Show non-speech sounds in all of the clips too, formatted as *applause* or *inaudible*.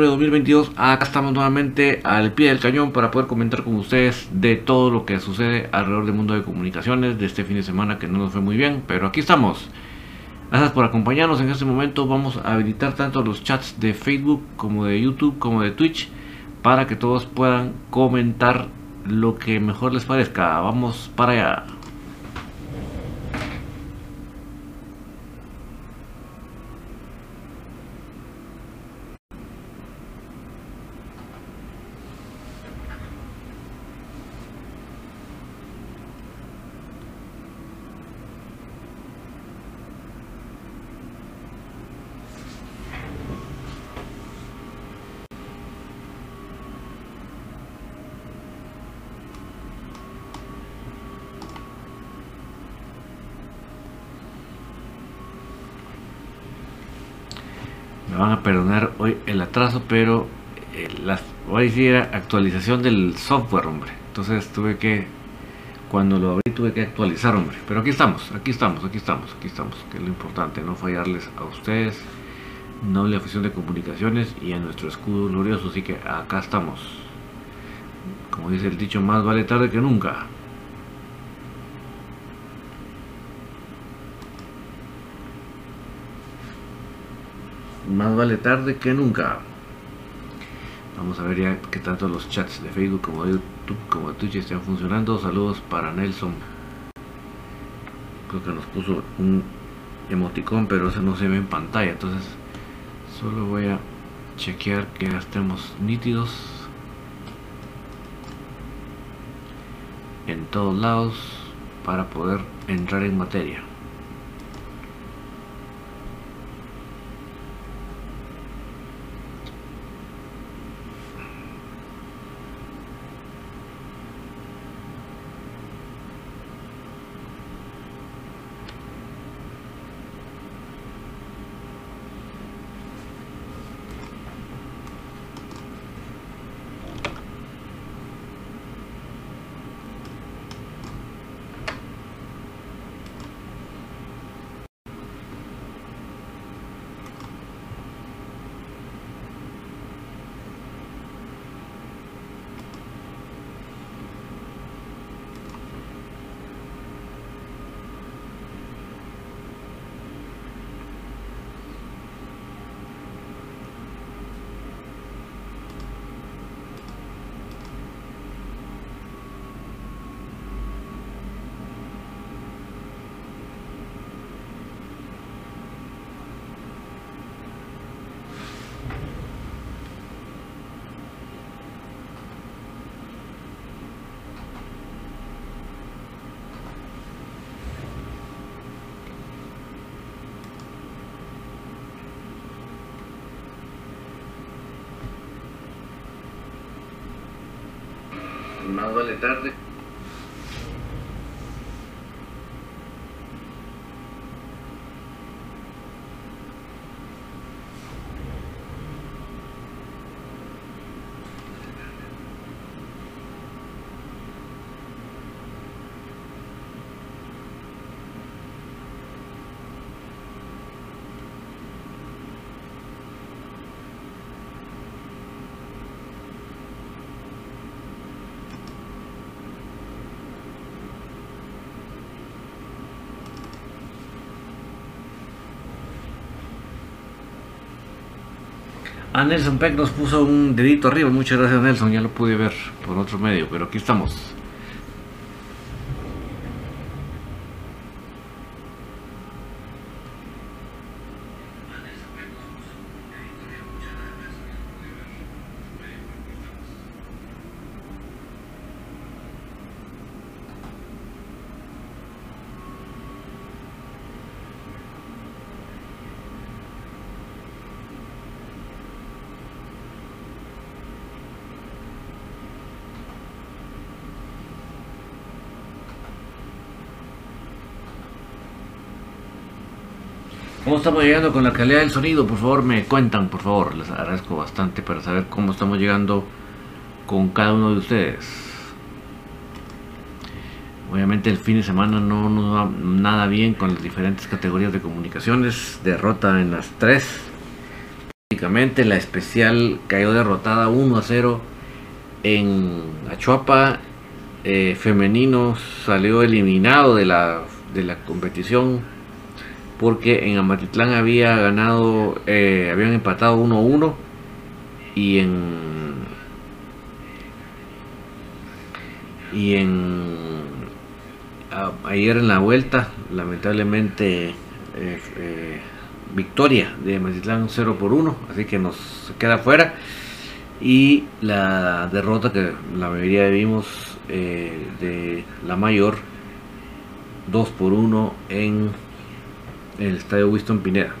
2022 acá estamos nuevamente al pie del cañón para poder comentar con ustedes de todo lo que sucede alrededor del mundo de comunicaciones de este fin de semana que no nos fue muy bien pero aquí estamos. Gracias por acompañarnos. En este momento vamos a habilitar tanto los chats de Facebook como de YouTube como de Twitch para que todos puedan comentar lo que mejor les parezca. Vamos para allá me van perdonar hoy el atraso, pero eh, las, hoy sí era actualización del software, hombre. Entonces tuve que, cuando lo abrí, tuve que actualizar, hombre. Pero aquí estamos, aquí estamos, aquí estamos, aquí estamos, que es lo importante, no fallarles a ustedes, noble afición de comunicaciones y a nuestro escudo glorioso. Así que acá estamos. Como dice el dicho, más vale tarde que nunca. Más vale tarde que nunca. Vamos a ver ya que tanto los chats de Facebook como de YouTube como de Twitch están funcionando. Saludos para Nelson. Creo que nos puso un emoticón, pero eso no se ve en pantalla. Entonces, solo voy a chequear que ya estemos nítidos en todos lados para poder entrar en materia. Más vale tarde. Nelson Peck nos puso un dedito arriba. Muchas gracias Nelson, ya lo pude ver por otro medio, pero aquí estamos. ¿Cómo estamos llegando con la calidad del sonido? Por favor me cuentan, por favor. Les agradezco bastante para saber cómo estamos llegando con cada uno de ustedes. Obviamente el fin de semana no nos va nada bien con las diferentes categorías de comunicaciones. Derrota en las tres Básicamente la especial cayó derrotada 1 a 0 en Achuapa. Eh, femenino salió eliminado de la, de la competición porque en Amatitlán había ganado, eh, habían empatado 1-1 y en y en ayer en la vuelta lamentablemente eh, victoria de Amatitlán 0 por 1 así que nos queda fuera. Y la derrota que la mayoría vimos de la mayor 2 por 1 en el estadio Winston Pineda.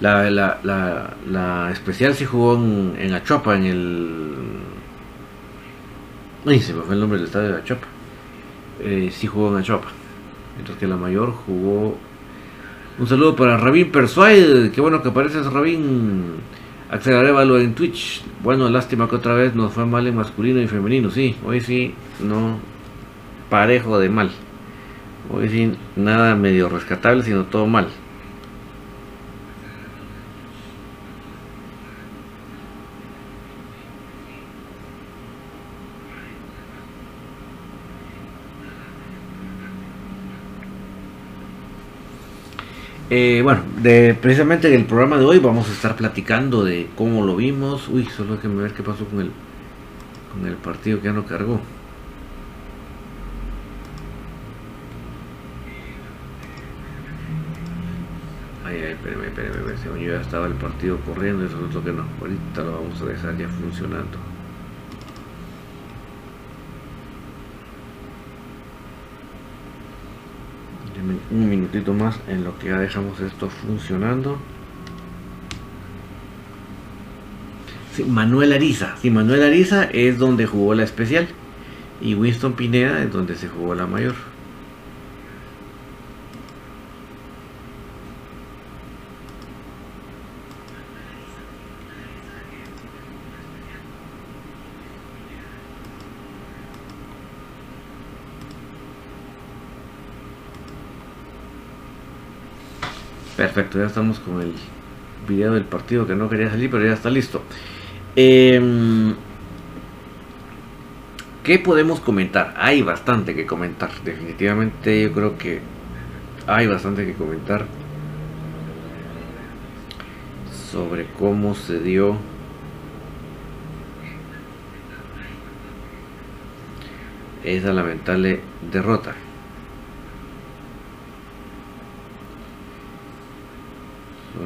La, la, especial sí jugó en, en Achopa, en el. Ay, se me fue el nombre del estadio de Achopa. Eh, sí jugó en Achopa. Mientras que la mayor jugó. Un saludo para Rabin Persuade. Qué bueno que apareces, Rabin. Axel en Twitch. Bueno, lástima que otra vez nos fue mal en masculino y femenino. Sí, hoy sí, no. Parejo de mal. Hoy sí, nada medio rescatable, sino todo mal. Eh, bueno, de, precisamente en el programa de hoy vamos a estar platicando de cómo lo vimos. Uy, solo hay que ver qué pasó con el, con el partido que ya no cargó. Según yo ya estaba el partido corriendo, es lo que no, ahorita lo vamos a dejar ya funcionando. un minutito más en lo que ya dejamos esto funcionando. Sí, Manuel Ariza, sí, Manuel Ariza es donde jugó la especial y Winston Pineda es donde se jugó la mayor. Perfecto, ya estamos con el video del partido que no quería salir, pero ya está listo. Em, ¿Qué podemos comentar? Hay bastante que comentar. Definitivamente yo creo que hay bastante que comentar sobre cómo se dio esa lamentable derrota.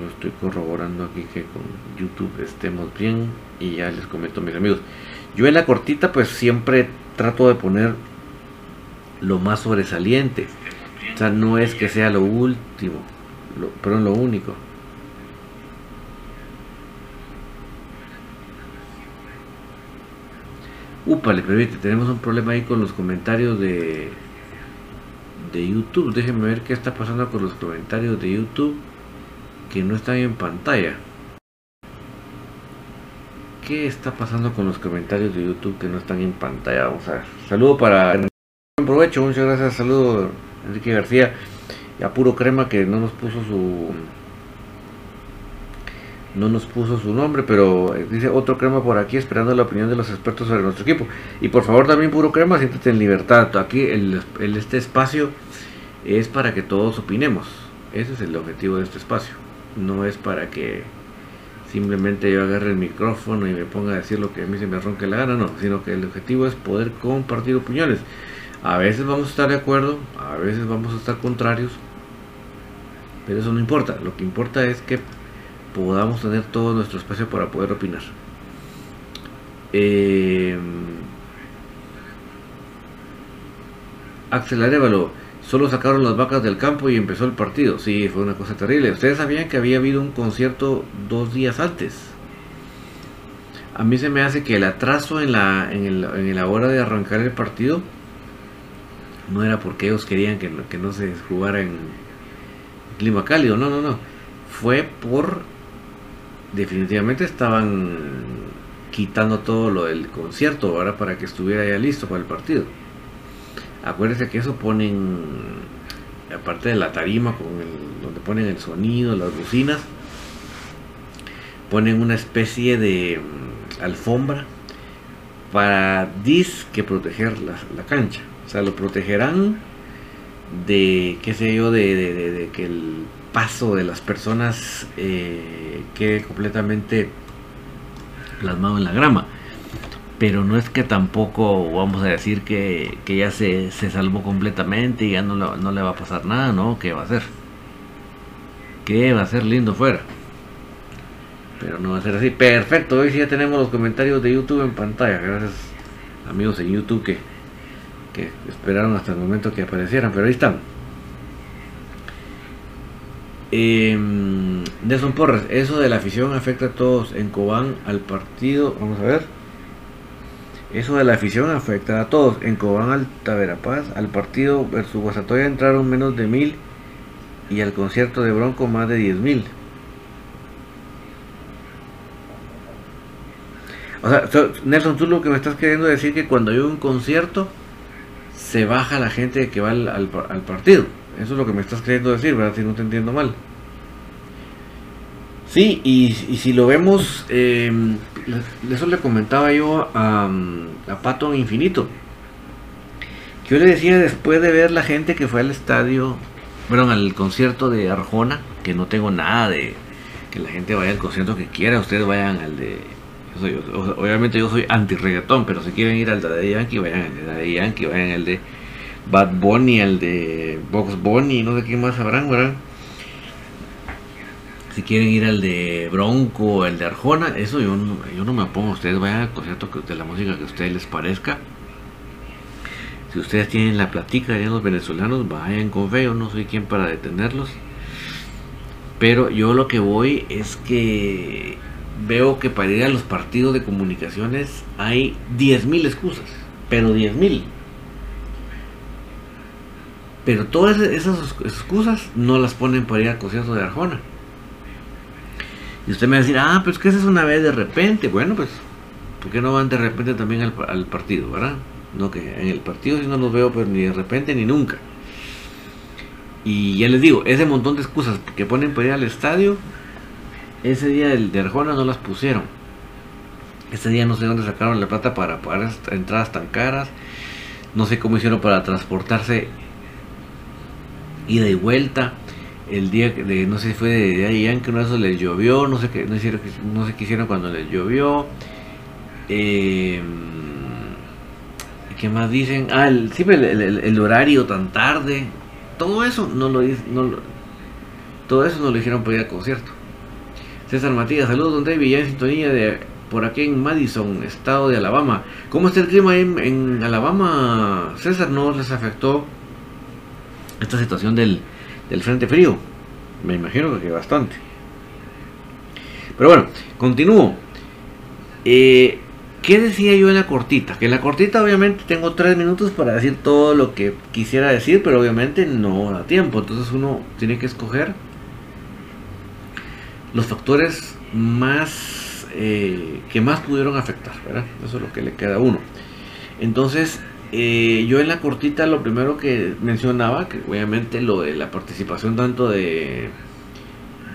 Estoy corroborando aquí que con YouTube estemos bien y ya les comento mis amigos. Yo en la cortita pues siempre trato de poner lo más sobresaliente. O sea, no es que sea lo último, pero lo único. Upa, le permite, tenemos un problema ahí con los comentarios de, de YouTube. Déjenme ver qué está pasando con los comentarios de YouTube que no están en pantalla. ¿Qué está pasando con los comentarios de YouTube que no están en pantalla? Vamos a ver. Saludo para buen provecho, muchas gracias. Saludo Enrique García y a puro crema que no nos puso su no nos puso su nombre, pero eh, dice otro crema por aquí esperando la opinión de los expertos sobre nuestro equipo. Y por favor también puro crema, siéntate en libertad. Aquí el, este espacio es para que todos opinemos. Ese es el objetivo de este espacio no es para que simplemente yo agarre el micrófono y me ponga a decir lo que a mí se me ronque la gana, no, sino que el objetivo es poder compartir opiniones. A veces vamos a estar de acuerdo, a veces vamos a estar contrarios, pero eso no importa, lo que importa es que podamos tener todo nuestro espacio para poder opinar. Eh, solo sacaron las vacas del campo y empezó el partido. Sí, fue una cosa terrible. Ustedes sabían que había habido un concierto dos días antes. A mí se me hace que el atraso en la, en, la hora de arrancar el partido no era porque ellos querían que, que no se jugara en clima cálido. No, no, no. Fue por... Definitivamente estaban quitando todo lo del concierto ahora para que estuviera ya listo para el partido. Acuérdense que eso ponen, aparte de la tarima, con el, donde ponen el sonido, las bocinas, ponen una especie de mm, alfombra para que proteger la, cancha. O sea, lo protegerán de, qué sé yo, de, que el paso de las personas eh, quede completamente plasmado en la grama. Pero no es que tampoco vamos a decir que, ya se, se, salvó completamente y ya no, no le va a pasar nada, ¿no? ¿Qué va a hacer? ¿Qué va a ser lindo fuera? Pero no va a ser así. Perfecto, hoy sí ya tenemos los comentarios de YouTube en pantalla. Gracias amigos en YouTube que, que esperaron hasta el momento que aparecieran. Pero ahí están. Eh, Nelson Porras, eso de la afición afecta a todos en Cobán al partido. Vamos a ver. Eso de la afición afecta a todos. En Cobán, Alta Verapaz, al partido versus Guasatoya entraron menos de mil y al concierto de Bronco más de diez mil. O sea, Nelson, tú lo que me estás queriendo decir que cuando hay un concierto se baja la gente que va al, partido. Eso es lo que me estás queriendo decir, ¿verdad? Si no te entiendo mal. Sí, y, si lo vemos, em, eso le comentaba yo a, a Pato Infinito. Yo le decía después de ver la gente que fue al estadio, bueno, al concierto de Arjona, que no tengo nada de que la gente vaya al concierto que quiera, ustedes vayan al de obviamente yo soy anti reggaetón, pero si quieren ir al de Yankee, vayan al de Daddy Yankee, vayan al de Bad Bunny, al de Box Bunny, no sé quién más sabrán, ¿verdad? Si quieren ir al de Bronco, el de Arjona, eso yo no, yo no me pongo. Ustedes vayan al concierto de la música que a ustedes les parezca. Si ustedes tienen la platica de los venezolanos, vayan con fe. Yo no soy quien para detenerlos. Pero yo lo que voy es que veo que para ir a los partidos de comunicaciones hay 10.000 excusas, pero 10.000. Pero todas esas excusas no las ponen para ir al concierto de Arjona. Y usted me va a decir, ah, pues que esa es una vez de repente. Bueno, pues, ¿por qué no van de repente también al, partido, verdad? No, que en el partido si no los veo, pero ni de repente ni nunca. Y ya les digo, ese montón de excusas que ponen para ir al estadio, ese día el de Arjona no las pusieron. Ese día no sé dónde sacaron la plata para pagar entradas tan caras. No sé cómo hicieron para transportarse ida y vuelta. El día de, no sé si fue de ahí que uno de esos les llovió, no sé qué, no, hicieron, no sé qué hicieron cuando les llovió. Eh, ¿Qué más dicen? Ah, el, el, horario tan tarde. Todo eso no lo, no todo eso no lo dijeron para ir al concierto. César Matías, saludos don David, ya en sintonía de por aquí en Madison, estado de Alabama. ¿Cómo está el clima en, en Alabama? César, ¿no les afectó esta situación del, del frente frío? Me imagino que bastante. Pero bueno, continúo. Eh, ¿Qué decía yo en la cortita? Que en la cortita obviamente tengo tres minutos para decir todo lo que quisiera decir, pero obviamente no da tiempo. Entonces uno tiene que escoger los factores más eh, que más pudieron afectar, ¿verdad? Eso es lo que le queda a uno. Entonces, eh, yo en la cortita lo primero que mencionaba, que obviamente lo de la participación tanto de,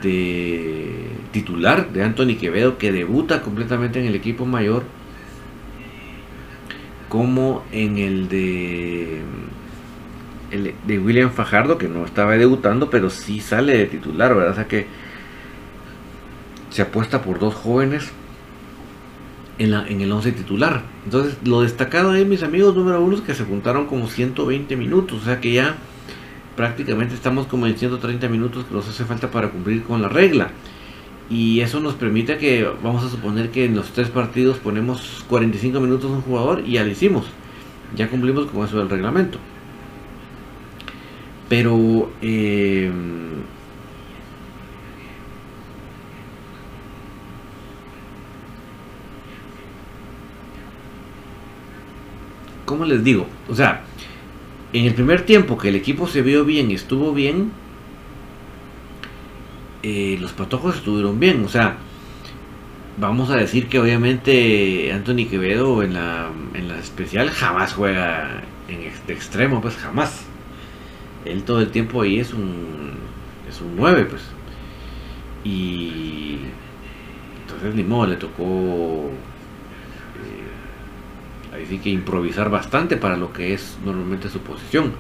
de titular de Anthony Quevedo, que debuta completamente en el equipo mayor, como en el de el de William Fajardo, que no estaba debutando, pero sí sale de titular, ¿verdad? O sea que se apuesta por dos jóvenes en, el 11 titular. Entonces, lo destacado ahí, mis amigos número uno, es que se juntaron como 120 minutos, o sea que ya prácticamente estamos como en 130 minutos que nos hace falta para cumplir con la regla. Y eso nos permite que, vamos a suponer que en los tres partidos ponemos 45 minutos un jugador y ya lo hicimos. Ya cumplimos con eso del reglamento. Pero eh, ¿cómo les digo? O sea, en el primer tiempo que el equipo se vio bien y estuvo bien, eh, los patojos estuvieron bien. O sea, vamos a decir que obviamente Anthony Quevedo en la, en la especial jamás juega en este extremo, pues jamás. Él todo el tiempo ahí es un, es un 9, pues. Y entonces ni modo, le tocó eh, ahí sí que improvisar bastante para lo que es normalmente su posición.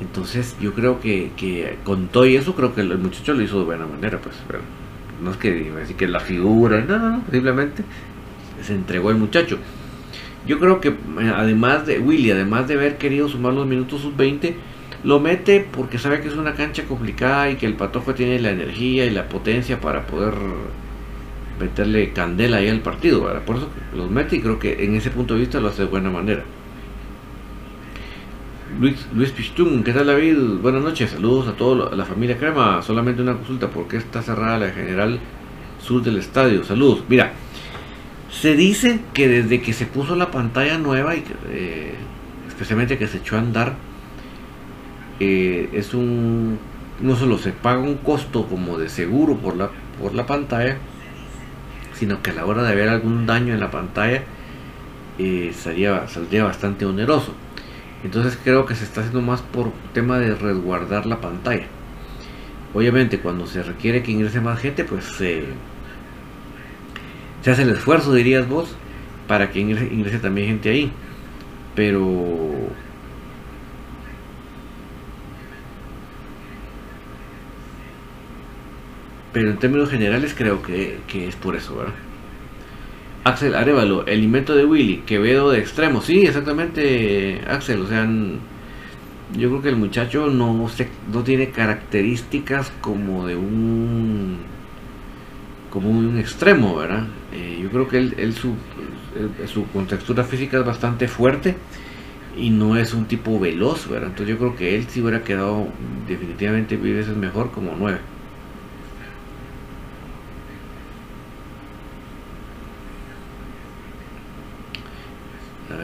Entonces yo creo que, que con todo y eso creo que el muchacho lo hizo de buena manera, pues no es que así que la figura, no, no, simplemente se entregó el muchacho. Yo creo que eh, además de Willy, además de haber querido sumar los minutos sub-20, lo mete porque sabe que es una cancha complicada y que el Patojo tiene la energía y la potencia para poder meterle candela ahí al partido. Por eso los mete y creo que en ese punto de vista lo hace de buena manera. Luis, Luis ¿qué tal David? Buenas noches, saludos a toda la familia Crema. Solamente una consulta, ¿por qué está cerrada la general sur del estadio? Saludos. Mira, se dice que desde que se puso la pantalla nueva y eh, especialmente que se echó a andar, eh, es un no solo se paga un costo como de seguro por la por la pantalla, sino que a la hora de haber algún daño en la pantalla eh, saldría bastante oneroso. Entonces creo que se está haciendo más por tema de resguardar la pantalla. Obviamente cuando se requiere que ingrese más gente, pues se hace el esfuerzo, dirías vos, para que ingrese, también gente ahí. Pero pero en términos generales creo que, que, es por eso, ¿verdad? Axel Arevalo, el invento de Willy, Quevedo de extremo. Sí, exactamente, Axel. O sea, yo creo que el muchacho no, no tiene características como de un como un extremo, ¿verdad? Eh, yo creo que él, su, su contextura física es bastante fuerte y no es un tipo veloz, ¿verdad? Entonces yo creo que él sí hubiera quedado definitivamente mil veces mejor como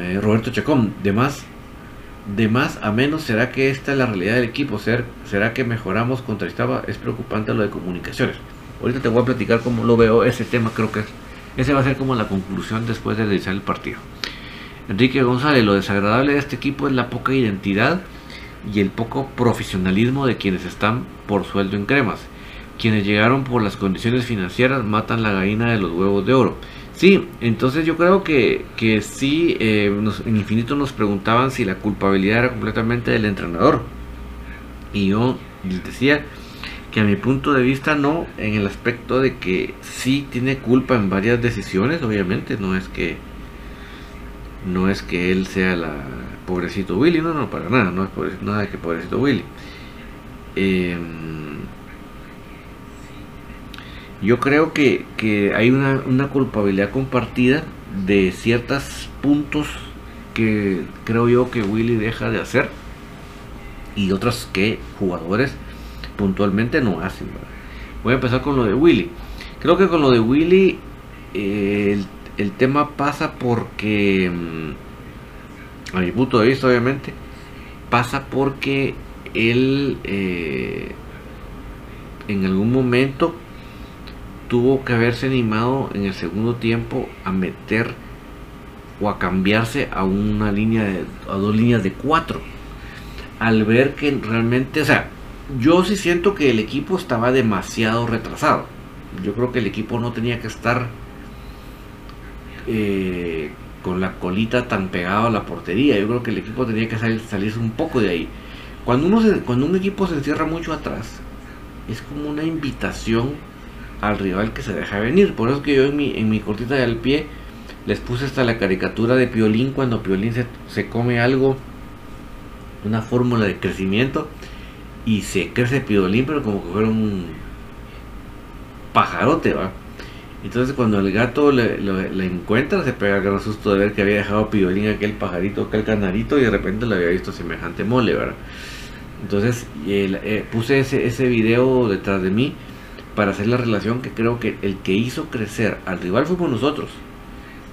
nueve. Roberto Chacón, de más, de más a menos, ¿será que esta es la realidad del equipo? ¿Será que mejoramos contra estaba? Es preocupante lo de comunicaciones. Ahorita te voy a platicar cómo lo veo ese tema, creo que ese va a ser como la conclusión después de realizar el partido. Enrique González, lo desagradable de este equipo es la poca identidad y el poco profesionalismo de quienes están por sueldo en cremas. Quienes llegaron por las condiciones financieras matan la gallina de los huevos de oro. Sí, entonces yo creo que, que sí, eh, en Infinito nos preguntaban si la culpabilidad era completamente del entrenador. Y yo les decía que a mi punto de vista no, en el aspecto de que sí tiene culpa en varias decisiones, obviamente, no es que no es que él sea la pobrecito Willy, no, no, para nada, no es nada que pobrecito Willy. Eh, yo creo que, hay una, culpabilidad compartida de ciertos puntos que creo yo que Willy deja de hacer y otras que jugadores puntualmente no hacen. Voy a empezar con lo de Willy. Creo que con lo de Willy eh, el, tema pasa porque, mm, a mi punto de vista obviamente, pasa porque él eh, en algún momento tuvo que haberse animado en el segundo tiempo a meter o a cambiarse a una línea de, a dos líneas de cuatro. Al ver que realmente o sea yo sí siento que el equipo estaba demasiado retrasado. Yo creo que el equipo no tenía que estar eh, con la colita tan pegado a la portería. Yo creo que el equipo tenía que salir, salirse un poco de ahí. Cuando uno cuando un equipo se encierra mucho atrás es como una invitación al rival que se deja venir. Por eso es que yo en mi, en mi cortita del pie les puse hasta la caricatura de Piolín cuando Piolín se, se come algo, una fórmula de crecimiento y se crece Piolín, pero como que fuera un pajarote, va. Entonces cuando el gato le, encuentra, se pega el gran susto de ver que había dejado Piolín aquel pajarito, aquel canarito, y de repente le había visto semejante mole, ¿verdad? Entonces eh, puse ese, ese video detrás de mí para hacer la relación que creo que el que hizo crecer al rival fuimos nosotros.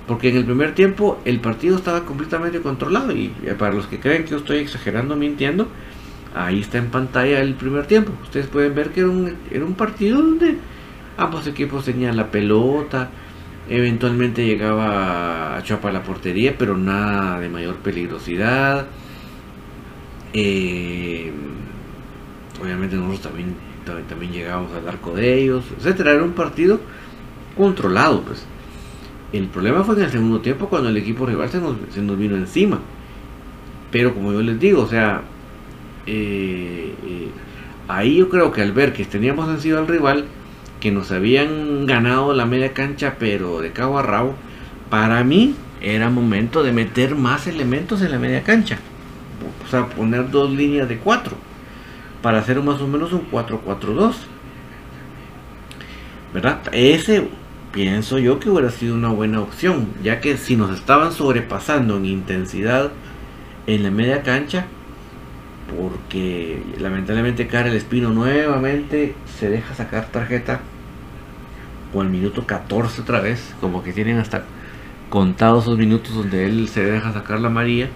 Porque en el primer tiempo el partido estaba completamente controlado y para los que creen que yo estoy exagerando, mintiendo, ahí está en pantalla el primer tiempo. Ustedes pueden ver que era un, era un partido donde ambos equipos tenían la pelota, eventualmente llegaba a chapa la portería, pero nada de mayor peligrosidad. Eh, obviamente nosotros también también llegábamos al arco de ellos, etcétera. Era un partido controlado, pues. El problema fue en el segundo tiempo cuando el equipo rival se nos, se nos vino encima. Pero como yo les digo, o sea, eh, eh, ahí yo creo que al ver que teníamos encima al rival, que nos habían ganado la media cancha, pero de cabo a rabo, para mí era momento de meter más elementos en la media cancha. O sea, poner dos líneas de cuatro para hacer más o menos un 4-4-2. ¿Verdad? Ese pienso yo que hubiera sido una buena opción, ya que si nos estaban sobrepasando en intensidad en la media cancha, porque lamentablemente Karel Espino nuevamente se deja sacar tarjeta o al minuto 14 otra vez, como que tienen hasta contados esos minutos donde él se deja sacar la María.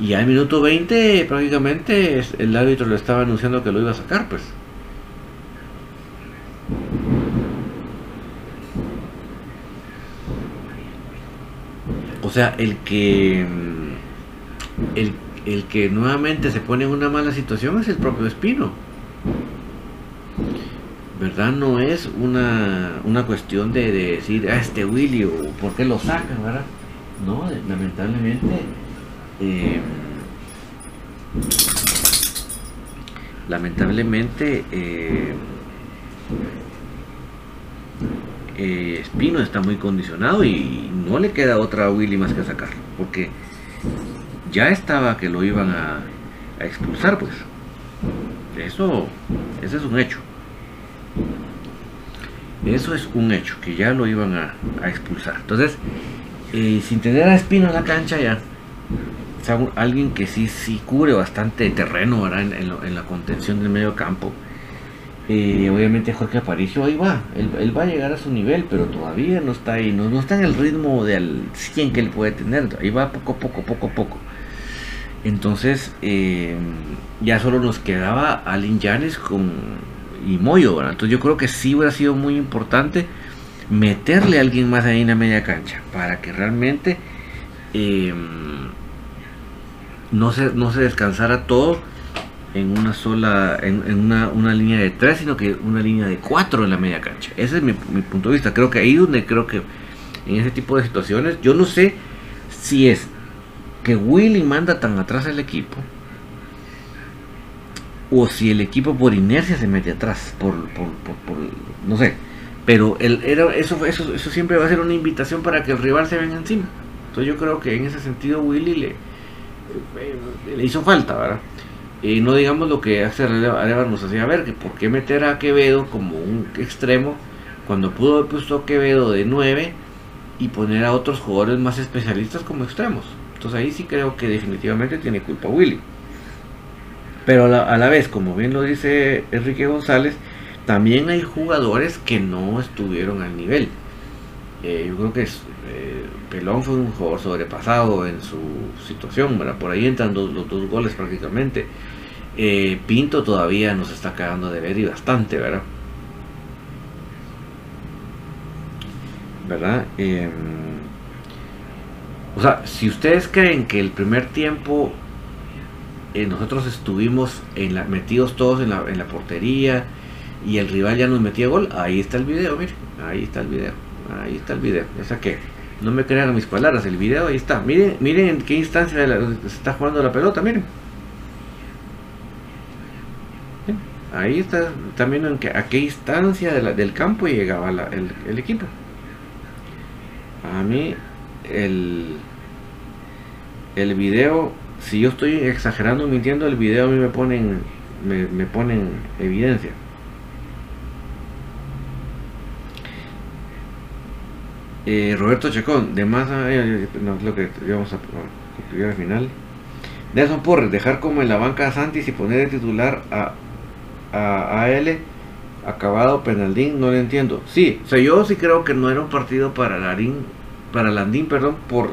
Y al minuto 20 prácticamente el árbitro le estaba anunciando que lo iba a sacar, pues. O sea, el que el, el que nuevamente se pone en una mala situación es el propio Espino. ¿verdad? No es una, una cuestión de, decir, a ah, este Willy, o por qué lo sacan, ¿verdad? No, lamentablemente, eh, lamentablemente, eh, eh, Espino está muy condicionado y no le queda otra a Willy más que sacarlo, porque ya estaba que lo iban a, a expulsar, pues. Eso, ese es un hecho. Eso es un hecho, que ya lo iban a, expulsar. Entonces, eh, sin tener a Espino en la cancha ya, alguien que sí, sí cubre bastante terreno En, la contención del medio campo. Eh, obviamente Jorge Aparicio ahí va, él, va a llegar a su nivel, pero todavía no está ahí, no, está en el ritmo del 100 que él puede tener, ahí va poco a poco, poco a poco. Entonces, eh, ya solo nos quedaba Alin Yanes con y Moyo, Entonces yo creo que sí hubiera sido muy importante meterle a alguien más ahí en la media cancha para que realmente em, no, se, no se descansara todo en una sola, en, una, línea de tres, sino que una línea de cuatro en la media cancha. Ese es mi, punto de vista. Creo que ahí donde creo que en ese tipo de situaciones, yo no sé si es que Willy manda tan atrás al equipo o si el equipo por inercia se mete atrás, por, por, por, no sé. Pero el, era, eso, eso, eso siempre va a ser una invitación para que el rival se venga encima. Entonces yo creo que en ese sentido Willy le, le hizo falta, ¿verdad? Y no digamos lo que hace Areva nos hacía ver, que por qué meter a Quevedo como un extremo cuando pudo haber puesto a Quevedo de 9 y poner a otros jugadores más especialistas como extremos. Entonces ahí sí creo que definitivamente tiene culpa Willy. Pero a la, vez, como bien lo dice Enrique González, también hay jugadores que no estuvieron al nivel. Eh, yo creo que es, eh, Pelón fue un jugador sobrepasado en su situación, por ahí entran los dos goles prácticamente. Eh, Pinto todavía nos está cagando de ver y bastante, ¿verdad? ¿Verdad? Em, o sea, si ustedes creen que el primer tiempo nosotros estuvimos metidos todos en la, en la portería y el rival ya nos metía gol, ahí está el video, miren, ahí está el video, ahí está el video, o sea que no me crean mis palabras, el video ahí está, miren, miren en qué instancia se está jugando la pelota, miren. Ahí está también en que, a qué instancia del campo llegaba el, equipo. A mí el, el video si yo estoy exagerando, mintiendo, el video a mí me ponen, me ponen evidencia. Eh, Roberto Chacón, de más eh, no es lo que íbamos a concluir al final. Nelson Porres, dejar como en la banca a Santis y poner de titular a, a AL acabado Penaldín, no lo entiendo. Sí, o sea, yo sí creo que no era un partido para Larín, para Landín, perdón, por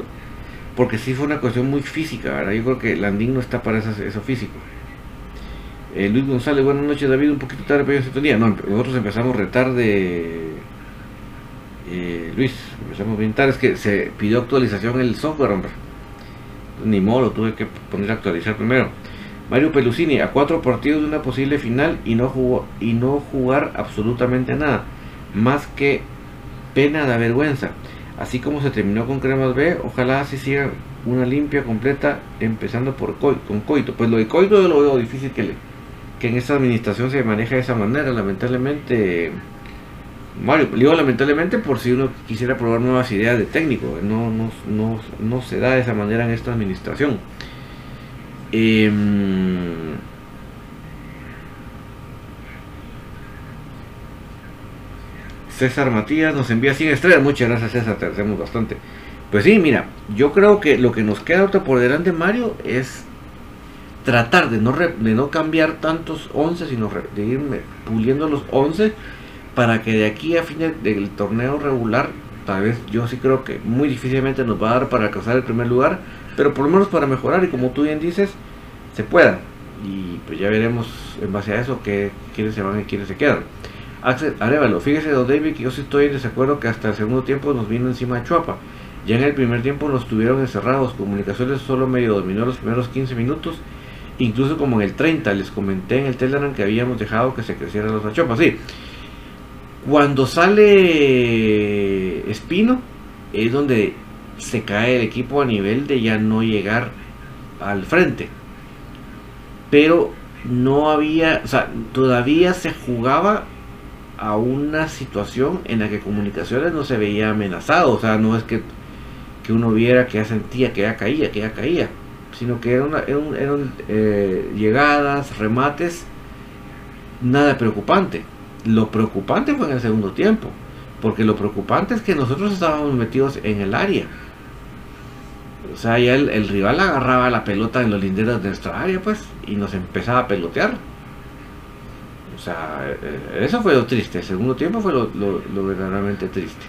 porque sí fue una cuestión muy física, ¿verdad? Yo creo que Landín no está para eso, físico. Eh, Luis González, buenas noches David, un poquito tarde pero yo día. No, nosotros empezamos retarde. Eh, Luis, empezamos bien tarde, es que se pidió actualización el software, hombre. Ni modo, tuve que poner a actualizar primero. Mario Pelusini, a cuatro partidos de una posible final y no, jugó, y no jugar absolutamente nada. Más que pena da vergüenza. Así como se terminó con Cremas B, ojalá así siga una limpia completa, empezando por con Coito. Pues lo de Coito yo lo veo difícil que, que en esta administración se maneje de esa manera. Lamentablemente, Mario, digo lamentablemente por si uno quisiera probar nuevas ideas de técnico. No, no, no, no se da de esa manera en esta administración. Eh, César Matías nos envía 100 estrellas. Muchas gracias César, te agradecemos bastante. Pues sí, mira, yo creo que lo que nos queda por delante, Mario, es tratar de no, de no cambiar tantos 11, sino de ir puliendo los 11 para que de aquí a fin del torneo regular, tal vez yo sí creo que muy difícilmente nos va a dar para alcanzar el primer lugar, pero por lo menos para mejorar y como tú bien dices, se pueda. Y pues ya veremos en base a eso que quiénes se van y quiénes se quedan. Axel Arevalo, fíjese don David que yo sí estoy en desacuerdo que hasta el segundo tiempo nos vino encima de Chuapa. Ya en el primer tiempo nos tuvieron encerrados, comunicaciones solo medio dominó los primeros 15 minutos, incluso como en el 30, les comenté en el Telegram que habíamos dejado que se crecieran los achopas. Sí, cuando sale Espino es donde se cae el equipo a nivel de ya no llegar al frente. Pero no había, o sea, todavía se jugaba a una situación en la que comunicaciones no se veía amenazado, o sea, no es que, uno viera que ya sentía que ya caía, que ya caía, sino que eran, eran, eh, llegadas, remates, nada preocupante. Lo preocupante fue en el segundo tiempo, porque lo preocupante es que nosotros estábamos metidos en el área. O sea, ya el, rival agarraba la pelota en los linderos de nuestra área, pues, y nos empezaba a pelotear o sea, eh, eso fue lo triste. El segundo tiempo fue lo, verdaderamente triste.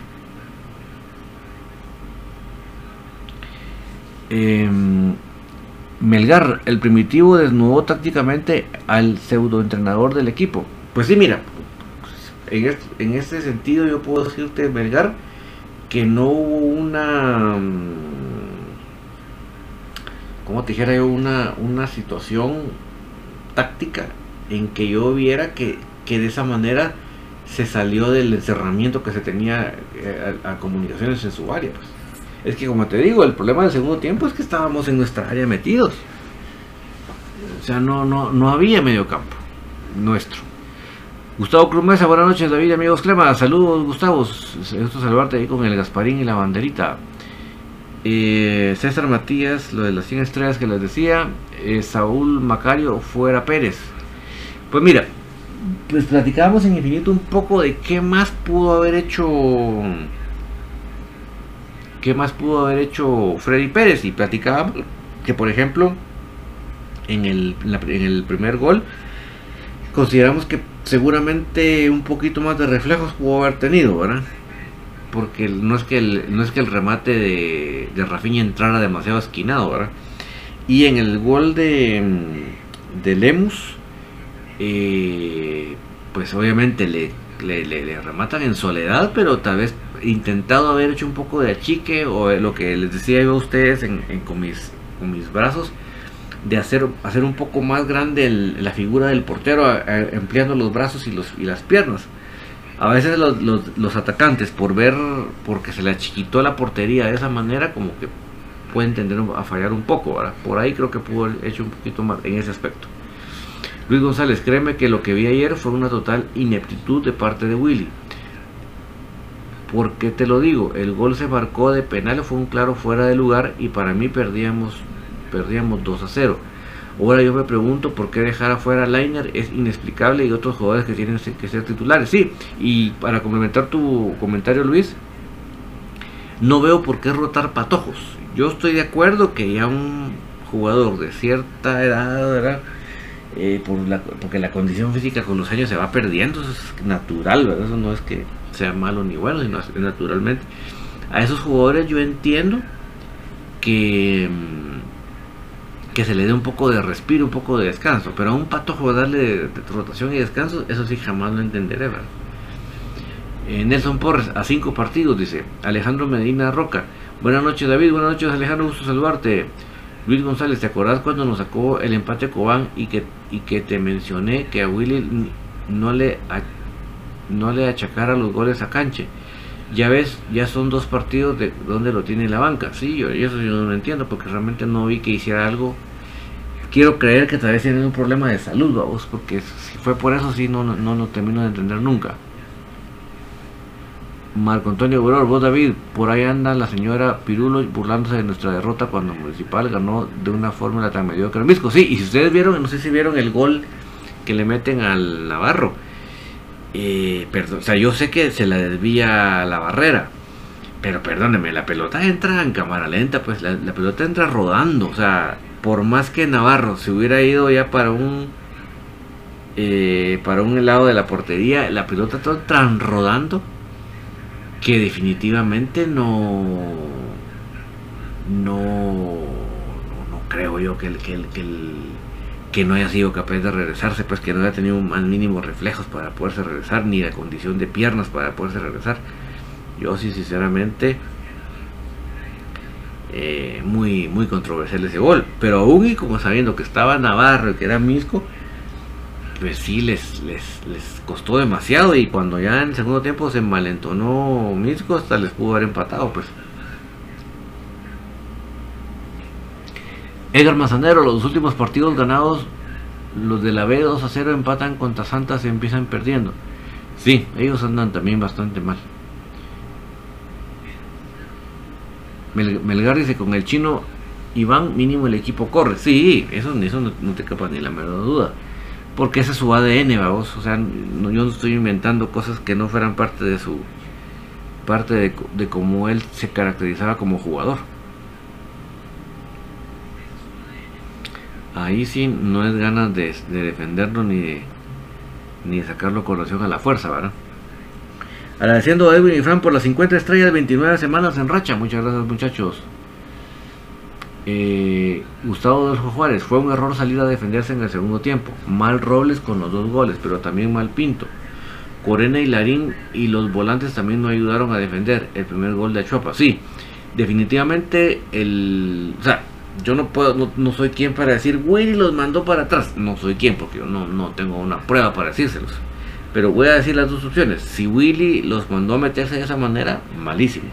Em, Melgar, el primitivo desnudó tácticamente al pseudoentrenador del equipo. Pues sí, mira, en este sentido yo puedo decirte, Melgar, que no hubo una, mm, como te dijera yo, una, una situación táctica en que yo viera que, de esa manera se salió del encerramiento que se tenía eh, a, comunicaciones en su área. Pues. Es que como te digo, el problema del segundo tiempo es que estábamos en nuestra área metidos. O sea, no, no, no había medio campo nuestro. Gustavo Cruz Mesa, buenas noches David, amigos Clema, saludos Gustavo, gusto saludarte ahí con el Gasparín y la banderita. Eh, César Matías, lo de las 100 estrellas que les decía, eh, Saúl Macario fuera Pérez, pues mira, pues platicábamos en Infinito un poco de qué más pudo haber hecho. ¿Qué más pudo haber hecho Freddy Pérez? Y platicábamos que, por ejemplo, en el, en el primer gol, consideramos que seguramente un poquito más de reflejos pudo haber tenido, ¿verdad? Porque no es que el, no es que el remate de, de Rafinha entrara demasiado esquinado, ¿verdad? Y en el gol de, de Lemus, pues obviamente le, le, rematan en soledad, pero tal vez intentado haber hecho un poco de achique o lo que les decía yo a ustedes en, con, mis, con mis brazos, de hacer, hacer un poco más grande la figura del portero empleando los brazos y, los, y las piernas. A veces los, los, atacantes, por ver, porque se le achiquitó la portería de esa manera, como que pueden tender a fallar un poco. Por ahí creo que pudo haber hecho un poquito más en ese aspecto. Luis González, créeme que lo que vi ayer fue una total ineptitud de parte de Willy. ¿Por qué te lo digo? El gol se marcó de penal, fue un claro fuera de lugar y para mí perdíamos, perdíamos 2 a 0. Ahora yo me pregunto por qué dejar afuera a Leiner es inexplicable y otros jugadores que tienen que ser titulares. Sí, y para complementar tu comentario Luis, no veo por qué rotar patojos. Yo estoy de acuerdo que ya un jugador de cierta edad. Eh, por la, porque la condición física con los años se va perdiendo, eso es natural, ¿verdad? eso no es que sea malo ni bueno, sino naturalmente. A esos jugadores yo entiendo que, mm, que se le dé un poco de respiro, un poco de descanso, pero a un patojo darle rotación y descanso, eso sí jamás lo entenderé. ¿verdad? Eh, Nelson Porres, a cinco partidos, dice Alejandro Medina Roca. Buenas noches David, buenas noches Alejandro, gusto saludarte. Luis González, ¿te acordás cuando nos sacó el empate Cobán y que, y que te mencioné que a Willy no le, no le achacara los goles a Canche? Ya ves, ya son dos partidos de donde lo tiene la banca. Sí, yo, eso yo no lo entiendo porque realmente no vi que hiciera algo. Quiero creer que tal vez tiene un problema de salud, vamos, porque si fue por eso, sí, no, no lo termino de entender nunca. Marco Antonio Buror, vos David, por ahí anda la señora Pirulo burlándose de nuestra derrota cuando Municipal ganó de una fórmula tan mediocre. Misco, sí, y si ustedes vieron, no sé si vieron el gol que le meten al Navarro. Eh, perdón, o sea, yo sé que se la desvía la barrera, pero perdóneme, la pelota entra en cámara lenta, pues la, pelota entra rodando, o sea, por más que Navarro se hubiera ido ya para un eh, para un lado de la portería, la pelota está tan rodando que definitivamente no no no, creo yo que el, que el, que el que no haya sido capaz de regresarse, pues que no haya tenido un al mínimo reflejos para poderse regresar, ni la condición de piernas para poderse regresar. Yo sí, sinceramente, eh, muy, muy controversial ese gol. Pero aún y como sabiendo que estaba Navarro y que era Misco, pues sí les, les, les costó demasiado. Y cuando ya en el segundo tiempo se malentonó Misco, hasta les pudo haber empatado, pues. Edgar Mazanero, los últimos partidos ganados, los de la B 2 a 0 empatan contra Santa, se empiezan perdiendo. Sí, ellos andan también bastante mal. Melgar dice, con el chino Iván mínimo el equipo corre. Sí, eso, eso no, te capa ni la menor duda. Porque ese es su ADN, vamos. O sea, yo no estoy inventando cosas que no fueran parte de su... Parte de, de cómo él se caracterizaba como jugador. Ahí sí no es ganas de, defenderlo ni de, ni de sacarlo con relación a la fuerza, ¿verdad? Agradeciendo a Edwin y Fran por las 50 estrellas, 29 semanas en racha. Muchas gracias, muchachos. Eh, Gustavo los Juárez, fue un error salir a defenderse en el segundo tiempo. Mal Robles con los dos goles, pero también mal Pinto. Corena y Larín y los volantes también no ayudaron a defender el primer gol de Achuapa. Sí, definitivamente el. O sea, yo no puedo, no, soy quien para decir Willy los mandó para atrás. No soy quien porque yo no, no tengo una prueba para decírselos. Pero voy a decir las dos opciones. Si Willy los mandó a meterse de esa manera, malísimo.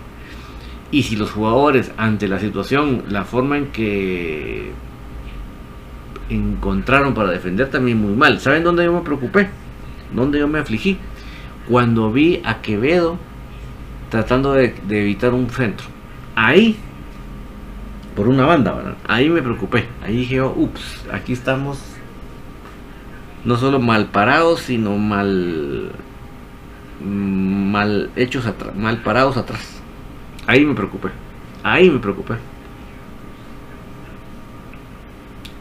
Y si los jugadores, ante la situación, la forma en que encontraron para defender, también muy mal. ¿Saben dónde yo me preocupé? ¿Dónde yo me afligí? Cuando vi a Quevedo tratando de, de evitar un centro. Ahí por una banda. Ahí me preocupé. Ahí dije, ups, aquí estamos no solo mal parados, sino mal mal hechos atrás, mal parados atrás. Ahí me preocupé. Ahí me preocupé.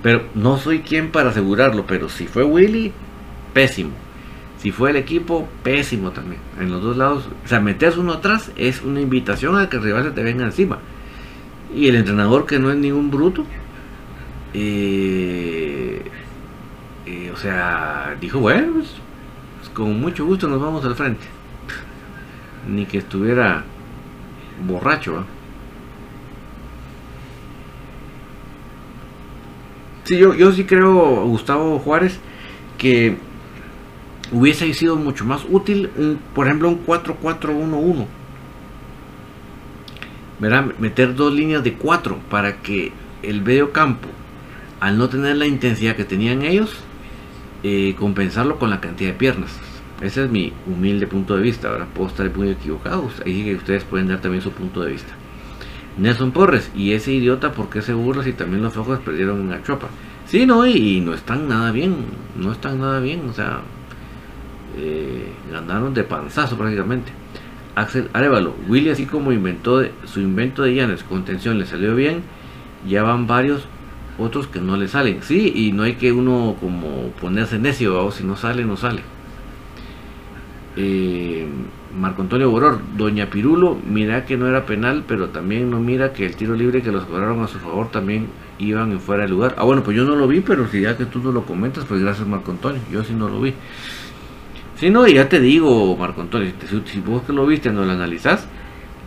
Pero no soy quien para asegurarlo, pero si fue Willy, pésimo. Si fue el equipo, pésimo también. En los dos lados, o sea, meterse uno atrás es una invitación a que el rival se te venga encima. Y el entrenador que no es ningún bruto, eh, eh, o sea, dijo, bueno, pues, pues, con mucho gusto nos vamos al frente. Ni que estuviera borracho. Sí, yo, yo sí creo, Gustavo Juárez, que hubiese sido mucho más útil, un, por ejemplo, un 4-4-1-1 meter dos líneas de cuatro para que el medio campo, al no tener la intensidad que tenían ellos, eh, compensarlo con la cantidad de piernas. Ese es mi humilde punto de vista. Ahora puedo estar muy equivocado. Ahí que ustedes pueden dar también su punto de vista. Nelson Porres, y ese idiota, ¿por qué se burla si también los ojos perdieron en la chopa? Sí, no, y, no están nada bien. No están nada bien. O sea, eh, ganaron de panzazo prácticamente. Axel Arevalo. Willy, así como inventó su invento de llanes contención le salió bien, ya van varios otros que no le salen. Sí, y no hay que uno como ponerse necio, si no sale, no sale. Eh, Marco Antonio Boror, Doña Pirulo, mira que no era penal, pero también no mira que el tiro libre que los cobraron a su favor también iban en fuera de lugar. Ah, bueno, pues yo no lo vi, pero si ya que tú no lo comentas, pues gracias Marco Antonio, yo sí no lo vi. Si no, ya te digo, Marco Antonio, si, vos que lo viste, no lo analizás,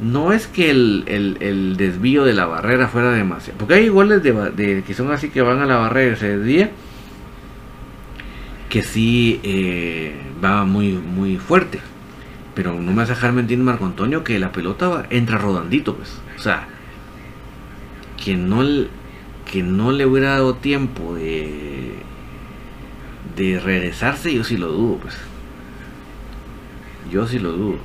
no es que el, desvío de la barrera fuera demasiado. Porque hay iguales de, que son así que van a la barrera ese día, que sí eh, va muy, muy fuerte. Pero no me vas a dejar mentir, Marco Antonio, que la pelota entra rodandito, pues. O sea, que no, que no le hubiera dado tiempo de, de regresarse, yo sí lo dudo, pues. Yo sí lo dudo.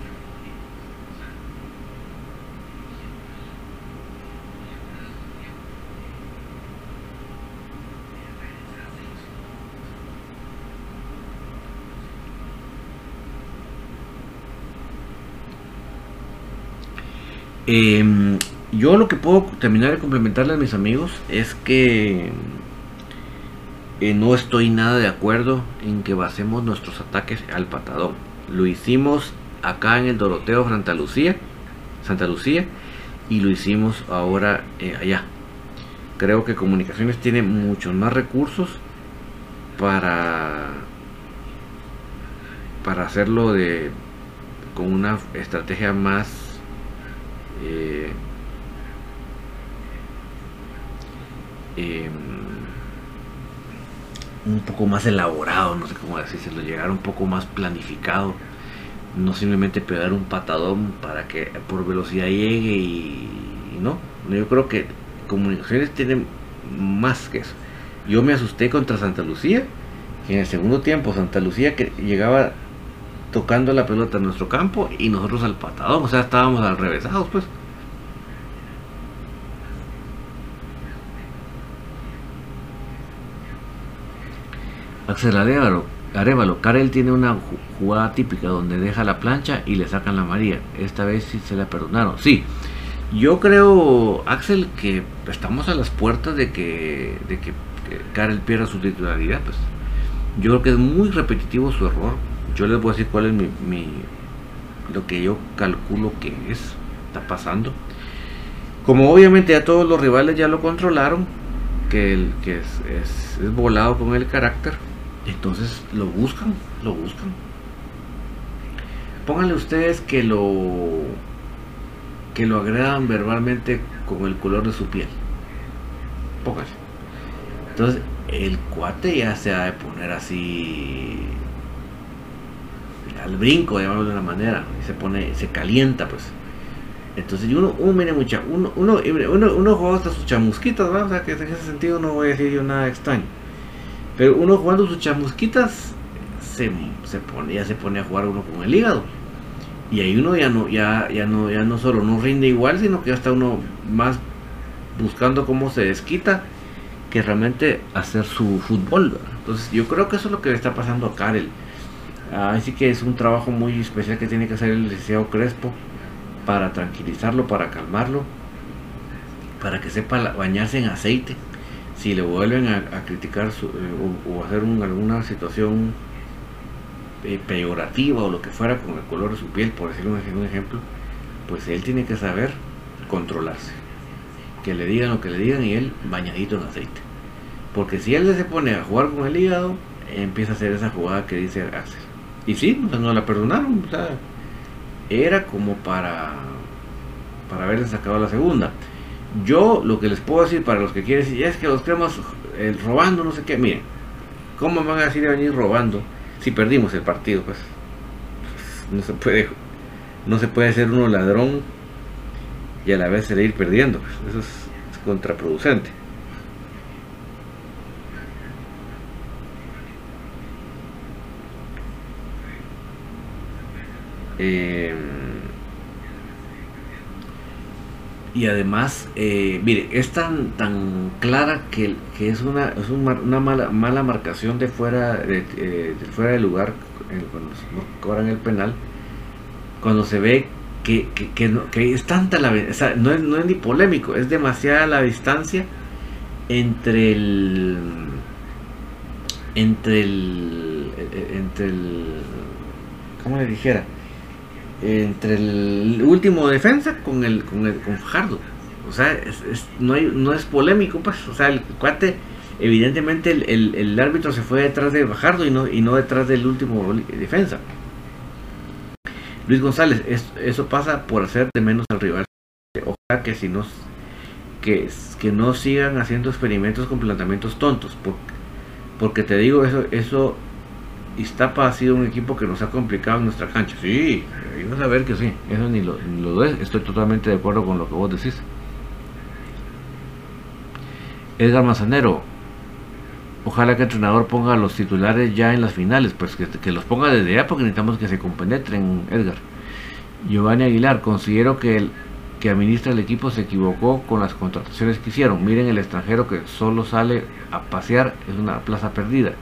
Em, yo lo que puedo terminar de complementarle a mis amigos es que eh, no estoy nada de acuerdo en que basemos nuestros ataques al patadón. Lo hicimos acá en el Doroteo Santa Lucía, Santa Lucía y lo hicimos ahora eh, allá. Creo que Comunicaciones tiene muchos más recursos para para hacerlo de con una estrategia más eh, em, un poco más elaborado, no sé cómo decirlo, llegar un poco más planificado, no simplemente pegar un patadón para que por velocidad llegue y, no, yo creo que comunicaciones tienen más que eso. Yo me asusté contra Santa Lucía, que en el segundo tiempo Santa Lucía que llegaba tocando la pelota en nuestro campo y nosotros al patadón, o sea, estábamos al revésados, pues. Axel Arevalo, Arevalo, Karel tiene una jugada típica donde deja la plancha y le sacan la María. Esta vez sí se la perdonaron. Sí, yo creo, Axel, que estamos a las puertas de que, de que Karel pierda su titularidad. Pues. Yo creo que es muy repetitivo su error yo les voy a decir cuál es mi, lo que yo calculo que es, está pasando. Como obviamente ya todos los rivales ya lo controlaron, que, que es, es, volado con el carácter, entonces lo buscan, lo buscan. Pónganle ustedes que lo que lo agregan verbalmente con el color de su piel. Pónganse. Entonces el cuate ya se ha de poner así al brinco, de una manera, y se pone, se calienta, pues. Entonces, uno, uno mire mucha, uno, uno, uno, uno juega hasta sus chamusquitas, O sea, que en ese sentido no voy a decir yo nada extraño. Pero uno jugando sus chamusquitas, se, se pone, ya se pone a jugar uno con el hígado. Y ahí uno ya no, ya, ya no, ya no solo no rinde igual, sino que ya está uno más buscando cómo se desquita que realmente hacer su fútbol. Entonces, yo creo que eso es lo que le está pasando a Karel Así que es un trabajo muy especial que tiene que hacer el licenciado Crespo para tranquilizarlo, para calmarlo, para que sepa bañarse en aceite. Si le vuelven a, criticar eh, o, hacer alguna situación eh, peyorativa o lo que fuera con el color de su piel, por decir un, un ejemplo, pues él tiene que saber controlarse. Que le digan lo que le digan y él bañadito en aceite. Porque si él se pone a jugar con el hígado, empieza a hacer esa jugada que dice Axel. Y sí, no la perdonaron. O sea, era como para, para haberle sacado la segunda. Yo lo que les puedo decir para los que quieren decir, es que los cremas eh, robando, no sé qué, miren, ¿cómo van a decir a venir robando si perdimos el partido? Pues, no se puede, no se puede ser uno ladrón y a la vez ir perdiendo. Pues, eso es contraproducente. Eh, y además, eh, mire, es tan, tan clara que, es, una, es una, mala, mala marcación de fuera de, eh, fuera del lugar cuando cobran el penal, cuando se ve que, que, es tanta la no es, no es ni polémico, es demasiada la distancia entre el entre el entre el ¿cómo le dijera? Entre el último defensa con el con el con Fajardo. O sea, no, hay, no es polémico, pues. O sea, el cuate, evidentemente el, árbitro se fue detrás de Fajardo y no, y no detrás del último defensa. Luis González, eso pasa por hacer de menos al rival. Ojalá que si no que, que no sigan haciendo experimentos con planteamientos tontos. Porque, porque te digo, eso, eso Iztapa ha sido un equipo que nos ha complicado en nuestra cancha. Sí, vas a ver que sí, eso ni lo, ni lo es. Estoy totalmente de acuerdo con lo que vos decís. Edgar Mazanero, ojalá que el entrenador ponga a los titulares ya en las finales, pues que, que los ponga desde ya porque necesitamos que se compenetren, Edgar. Giovanni Aguilar, considero que el que administra el equipo se equivocó con las contrataciones que hicieron. Miren el extranjero que solo sale a pasear, es una plaza perdida.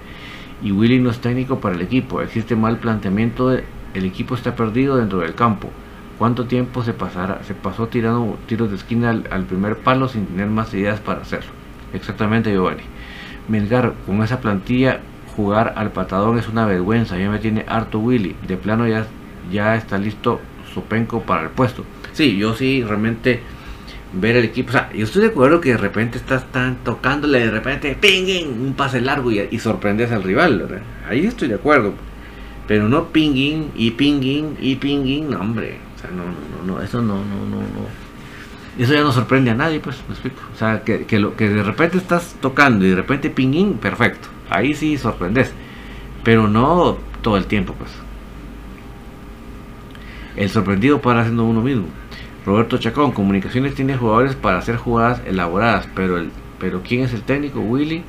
Y Willy no es técnico para el equipo. Existe mal planteamiento, el equipo está perdido dentro del campo. ¿Cuánto tiempo se, pasará, se pasó tirando tiros de esquina al, al primer palo sin tener más ideas para hacerlo? Exactamente, Giovanni. Melgar, con esa plantilla, jugar al patadón es una vergüenza. Ya me tiene harto Willy. De plano ya, ya está listo Sopenco para el puesto. Sí, yo sí realmente ver el equipo. O sea, yo estoy de acuerdo que de repente estás tan tocándole, de repente, pinging, un pase largo y, sorprendes al rival. ¿verdad? Ahí estoy de acuerdo. Pero no pinging y pinging y pinging, no, hombre. O sea, no, no, no, no, eso no, no, no, no. Eso ya no sorprende a nadie, pues, me explico. O sea, que, lo, que de repente estás tocando y de repente pinging, perfecto. Ahí sí sorprendes. Pero no todo el tiempo, pues. El sorprendido para haciendo uno mismo. Roberto Chacón, Comunicaciones tiene jugadores para hacer jugadas elaboradas, pero, el, pero ¿quién es el técnico? Willy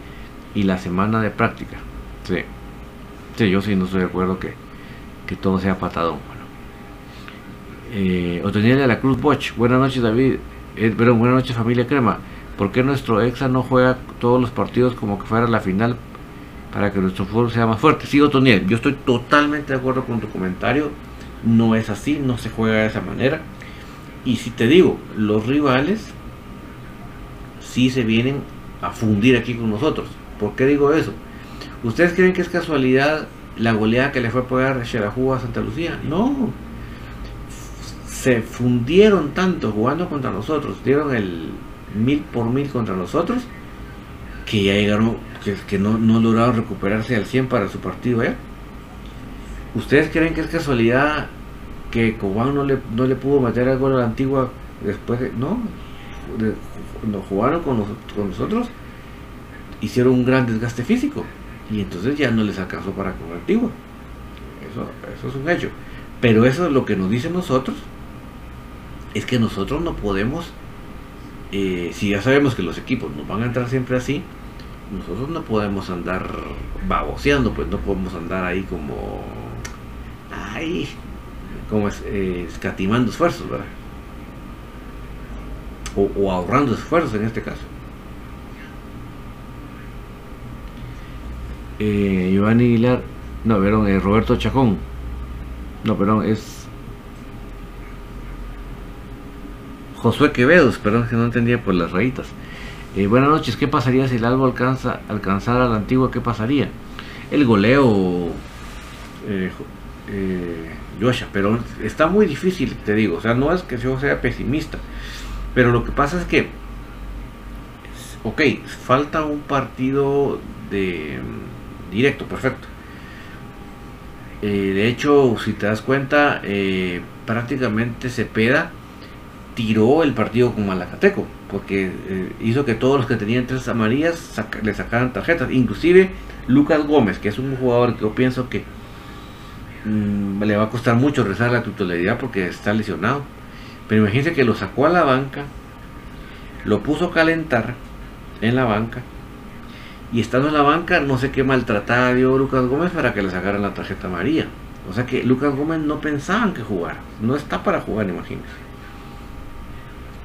y la semana de práctica. Sí, sí yo sí no estoy de acuerdo que, que todo sea patadón. Bueno. Eh, Otoniel de la Cruz Boch, buenas noches David, eh, pero buenas noches familia Crema. ¿Por qué nuestro EXA no juega todos los partidos como que fuera la final para que nuestro fútbol sea más fuerte? Sí, Otoniel, yo estoy totalmente de acuerdo con tu comentario. No es así, no se juega de esa manera. Y si te digo, los rivales sí se vienen a fundir aquí con nosotros. ¿Por qué digo eso? ¿Ustedes creen que es casualidad la goleada que le fue a pegar Xelajú a Santa Lucía? No. Se fundieron tanto jugando contra nosotros, dieron el mil por mil contra nosotros, que ya llegaron, que, que no, no lograron recuperarse al 100 para su partido ¿eh? ¿Ustedes creen que es casualidad que Cobán no le, no le pudo meter el gol a la antigua después de, no, de, no jugaron con, los, con, nosotros hicieron un gran desgaste físico y entonces ya no les alcanzó para con la antigua eso, eso es un hecho. Pero eso es lo que nos dicen nosotros es que nosotros no podemos eh, si ya sabemos que los equipos nos van a entrar siempre así nosotros no podemos andar baboseando pues no podemos andar ahí como ay como es, eh, escatimando esfuerzos, ¿verdad? O, ahorrando esfuerzos en este caso. Eh, Giovanni Aguilar, no, perdón, eh, Roberto Chacón, no, perdón, es Josué Quevedo, perdón que no entendía por las rayitas. Eh, buenas noches, ¿qué pasaría si el algo alcanza alcanzara a la antigua? ¿Qué pasaría? El goleo, eh, eh, Joshua, pero está muy difícil, te digo, o sea, no es que yo sea pesimista, pero lo que pasa es que, ok, falta un partido de directo, perfecto. Eh, de hecho, si te das cuenta, eh, prácticamente Cepeda tiró el partido con Malacateco, porque eh, hizo que todos los que tenían tres amarillas le sacaran tarjetas, inclusive Lucas Gómez, que es un jugador que yo pienso que mmm, le va a costar mucho rezar la titularidad porque está lesionado. Pero imagínense que lo sacó a la banca, lo puso a calentar en la banca y estando en la banca no sé qué maltratada dio Lucas Gómez para que le sacaran la tarjeta amarilla. O sea que Lucas Gómez no pensaban que jugar, no está para jugar, imagínense.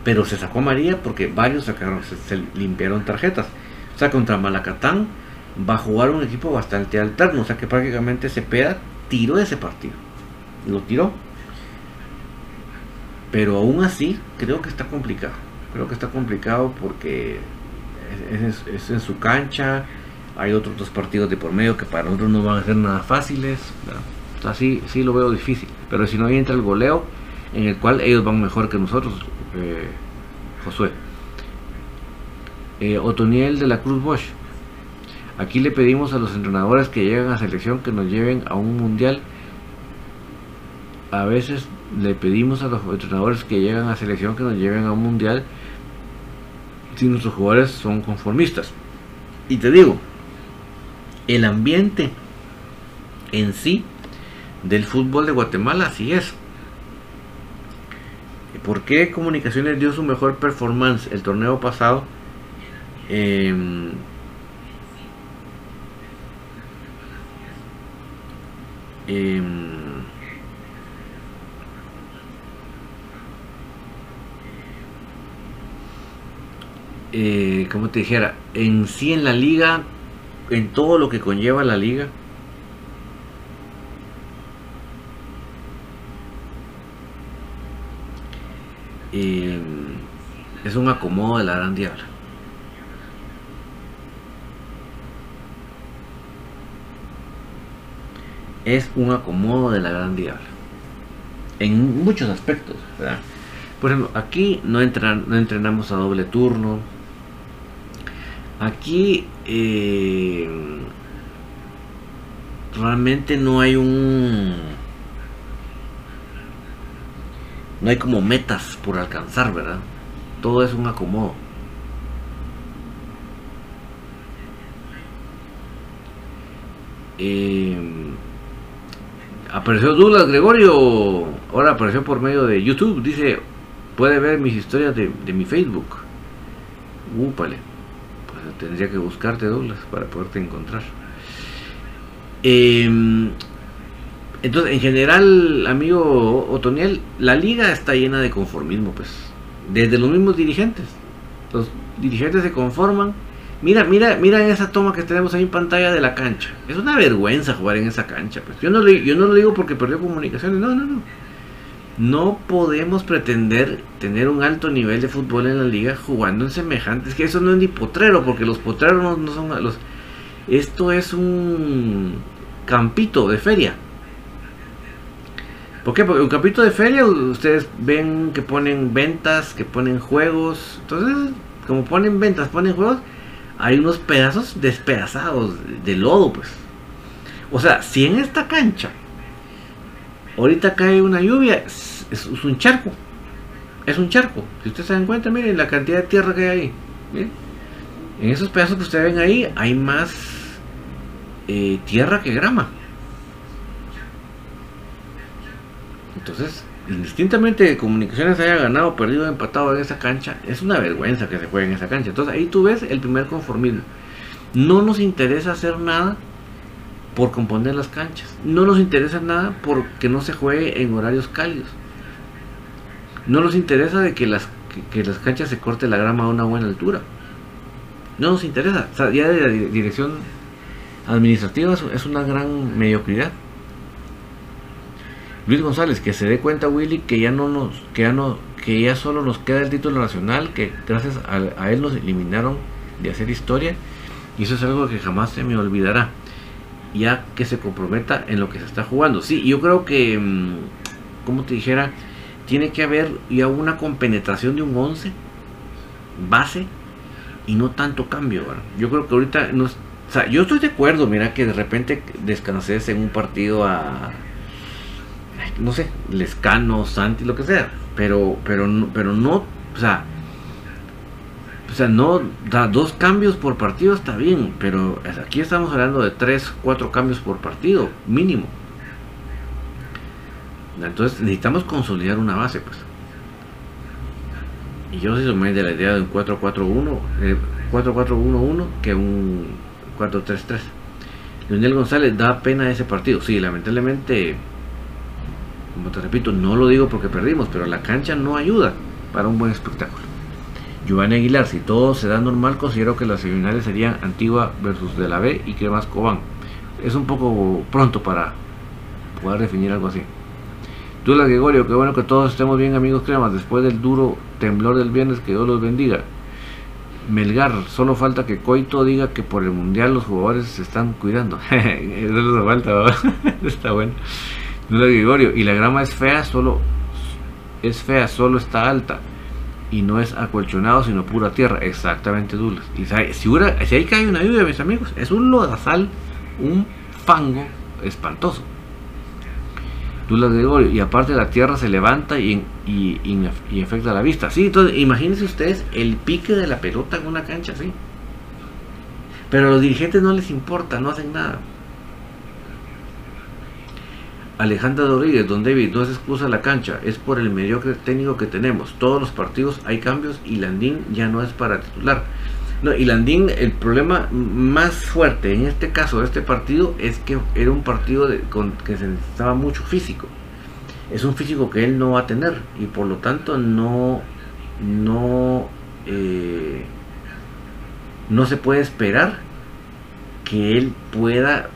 Pero se sacó amarilla porque varios sacaron, se, se limpiaron tarjetas. O sea, contra Malacatán va a jugar un equipo bastante alterno. O sea que prácticamente se peda tiró ese partido. Lo tiró. Pero aún así, creo que está complicado. Creo que está complicado porque es, en su cancha. Hay otros dos partidos de por medio que para nosotros no van a ser nada fáciles. Así sí lo veo difícil. Pero si no ahí entra el goleo, en el cual ellos van mejor que nosotros, eh, Josué. Eh, Otoniel de la Cruz Bosch. Aquí le pedimos a los entrenadores que llegan a selección que nos lleven a un mundial. A veces le pedimos a los entrenadores que llegan a selección que nos lleven a un mundial si nuestros jugadores son conformistas. Y te digo, el ambiente en sí del fútbol de Guatemala, así es. ¿Por qué Comunicaciones dio su mejor performance el torneo pasado? Em, em, eh, como te dijera, en sí en la liga, en todo lo que conlleva la liga, eh, es un acomodo de la gran diabla. Es un acomodo de la gran diabla. En muchos aspectos, Por ejemplo, aquí no, no entrenamos a doble turno. Aquí eh, realmente no hay un no hay como metas por alcanzar, ¿verdad? Todo es un acomodo. Eh, apareció Douglas Gregorio, ahora apareció por medio de YouTube, dice, puede ver mis historias de, mi Facebook. Úpale, pues tendría que buscarte Douglas para poderte encontrar. Eh, entonces, en general, amigo Otoniel, la liga está llena de conformismo, pues. Desde los mismos dirigentes. Los dirigentes se conforman. Mira, mira, mira esa toma que tenemos ahí en pantalla de la cancha. Es una vergüenza jugar en esa cancha. Pues. Yo, no lo digo porque perdió comunicaciones. No, no, no. No podemos pretender tener un alto nivel de fútbol en la liga jugando en semejantes. Que eso no es ni potrero, porque los potreros no, son los. Esto es un campito de feria. ¿Por qué? Porque un capítulo de feria ustedes ven que ponen ventas, que ponen juegos. Entonces, como ponen ventas, ponen juegos, hay unos pedazos despedazados de lodo, pues. O sea, si en esta cancha ahorita cae una lluvia, es, un charco. Es un charco. Si ustedes se dan cuenta, miren la cantidad de tierra que hay ahí. En esos pedazos que ustedes ven ahí hay más eh, tierra que grama. Entonces, indistintamente comunicaciones haya ganado, perdido, empatado en esa cancha, es una vergüenza que se juegue en esa cancha. Entonces ahí tú ves el primer conformismo. No nos interesa hacer nada por componer las canchas. No nos interesa nada porque no se juegue en horarios cálidos. No nos interesa de que las, que, las canchas se corte la grama a una buena altura. No nos interesa. Ya de la dirección administrativa es una gran mediocridad. Luis González, que se dé cuenta Willy que ya no nos, que ya no, que ya solo nos queda el título nacional, que gracias a, él nos eliminaron de hacer historia, y eso es algo que jamás se me olvidará. Ya que se comprometa en lo que se está jugando. Sí, yo creo que, mm, como te dijera, tiene que haber ya una compenetración de un 11 base y no tanto cambio. Yo creo que ahorita no, o sea, yo estoy de acuerdo, mira que de repente descanses en un partido a no sé, Lescano, Santi, lo que sea, pero, pero, pero no, o sea, o sea, no, da dos cambios por partido está bien, pero aquí estamos hablando de tres, cuatro cambios por partido, mínimo. Entonces necesitamos consolidar una base, pues. Y yo soy más de la idea de un 4-4-1, 4-4-1-1 eh, que un 4-3-3. Leonel González da pena ese partido. Sí, lamentablemente como te repito, no lo digo porque perdimos, pero la cancha no ayuda para un buen espectáculo. Giovanni Aguilar, si todo se da normal, considero que las semifinales serían Antigua versus de la B y Cremas Cobán. Es un poco pronto para poder definir algo así. Tula Gregorio, qué bueno que todos estemos bien amigos cremas, después del duro temblor del viernes, que Dios los bendiga. Melgar, solo falta que Coito diga que por el mundial los jugadores se están cuidando. *laughs* Eso les falta, *laughs* está bueno. Gregorio, y la grama es fea, solo es fea, solo está alta y no es acolchonado sino pura tierra. Exactamente, Douglas. Y si, si ahí cae una lluvia, mis amigos, es un lodazal, un fango espantoso. Douglas Gregorio, y aparte la tierra se levanta y, y, y, afecta la vista. Sí, entonces imagínense ustedes el pique de la pelota en una cancha, sí. Pero a los dirigentes no les importa, no hacen nada. Alejandra Rodríguez, don David, no es excusa la cancha, es por el mediocre técnico que tenemos. Todos los partidos hay cambios y Landín ya no es para titular. No, y Landín, el problema más fuerte en este caso de este partido es que era un partido con, que se necesitaba mucho físico. Es un físico que él no va a tener y por lo tanto no, no, eh, no se puede esperar que él pueda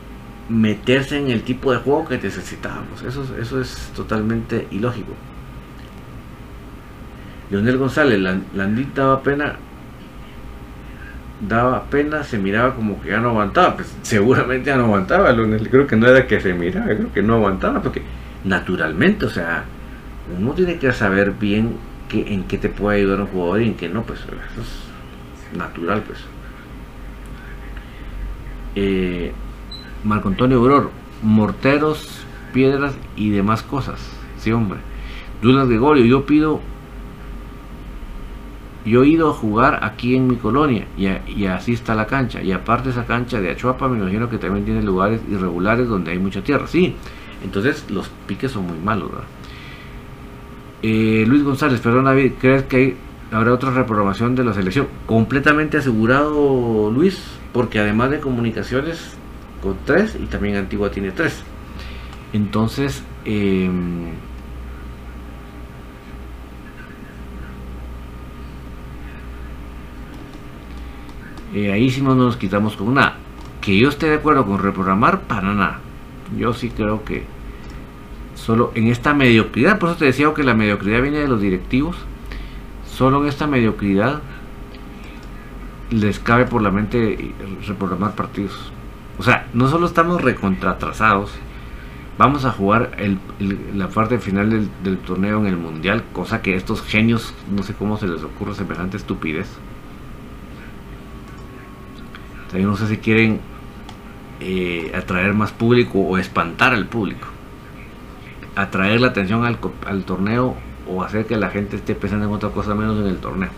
meterse en el tipo de juego que necesitábamos. Eso, eso es totalmente ilógico. Leonel González, Landín daba pena, daba pena, se miraba como que ya no aguantaba. Pues seguramente ya no aguantaba, Leonel. Creo que no era que se miraba, creo que no aguantaba, porque naturalmente, o sea, uno tiene que saber bien que, en qué te puede ayudar un jugador y en qué no, pues eso es natural, pues. Eh, Marco Antonio Auror, morteros, piedras y demás cosas. Sí, hombre. Dudas Gregorio, yo pido. Yo he ido a jugar aquí en mi colonia y, así está la cancha. Y aparte esa cancha de Achuapa me imagino que también tiene lugares irregulares donde hay mucha tierra. Sí, entonces los piques son muy malos, ¿verdad? Eh, Luis González, perdón David, ¿crees que hay, habrá otra reprogramación de la selección? Completamente asegurado Luis, porque además de comunicaciones con 3 y también Antigua tiene 3. Entonces, em, eh, ahí sí no nos quitamos con nada. Que yo esté de acuerdo con reprogramar, para nada. Yo sí creo que solo en esta mediocridad, por eso te decía que la mediocridad viene de los directivos, solo en esta mediocridad les cabe por la mente reprogramar partidos. O sea, no solo estamos recontratrasados, vamos a jugar la parte final del, torneo en el mundial, cosa que estos genios, no sé cómo se les ocurre semejante estupidez. También no sé si quieren eh, atraer más público o espantar al público. Atraer la atención al, al torneo o hacer que la gente esté pensando en otra cosa menos en el torneo.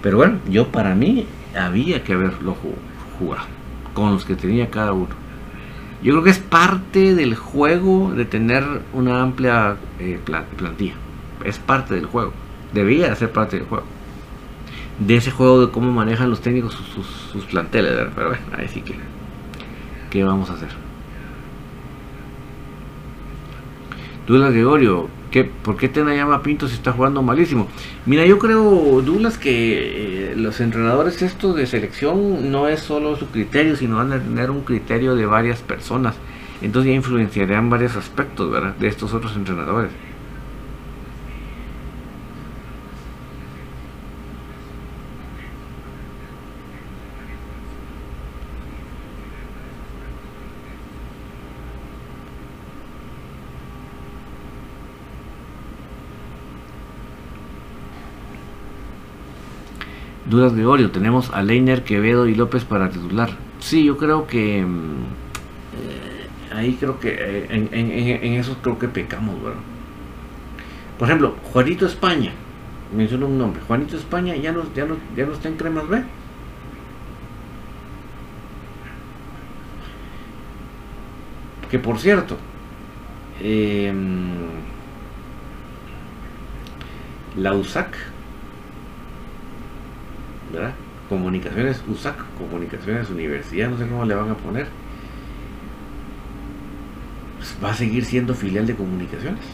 Pero bueno, yo para mí había que haberlo jugado con los que tenía cada uno. Yo creo que es parte del juego de tener una amplia eh, plantilla. Es parte del juego. Debía ser parte del juego. De ese juego de cómo manejan los técnicos sus, planteles. Pero bueno, ahí sí que. ¿Qué vamos a hacer? Dudas Gregorio, ¿Por qué Tena llama Pinto si está jugando malísimo? Mira, yo creo, Douglas, que eh, los entrenadores estos de selección no es solo su criterio, sino van a tener un criterio de varias personas. Entonces ya influenciarán varios aspectos, ¿verdad? De estos otros entrenadores. Dudas Gregorio, tenemos a Leiner, Quevedo y López para titular. Sí, yo creo que mm, eh, ahí creo que eh, en, eso creo que pecamos. Por ejemplo, Juanito España, menciono un nombre, Juanito España ya no, ya no, ya no está en Cremas B. Que por cierto, em, la USAC Comunicaciones USAC, Comunicaciones Universidad, no sé cómo le van a poner. Pues va a seguir siendo filial de comunicaciones.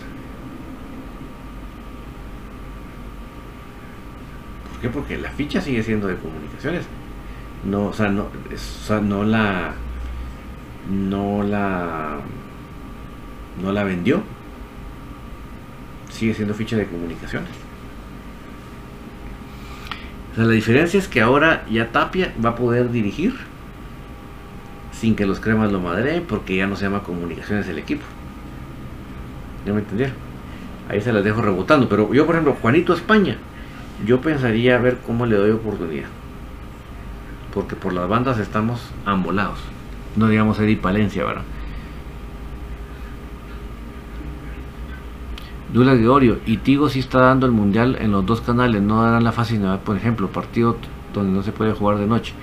¿Por qué? Porque la ficha sigue siendo de comunicaciones. No, o sea, no, no la no la no la vendió. Sigue siendo ficha de comunicaciones la diferencia es que ahora ya Tapia va a poder dirigir sin que los cremas lo madreen porque ya no se llama comunicaciones el equipo. ¿Ya me entendieron? Ahí se las dejo rebotando. Pero yo, por ejemplo, Juanito España, yo pensaría a ver cómo le doy oportunidad. Porque por las bandas estamos ambolados. No digamos Eddie Palencia, ¿verdad? Dula Gregorio y Tigo sí está dando el mundial en los dos canales, no darán la facilidad, por ejemplo, partido donde no se puede jugar de noche.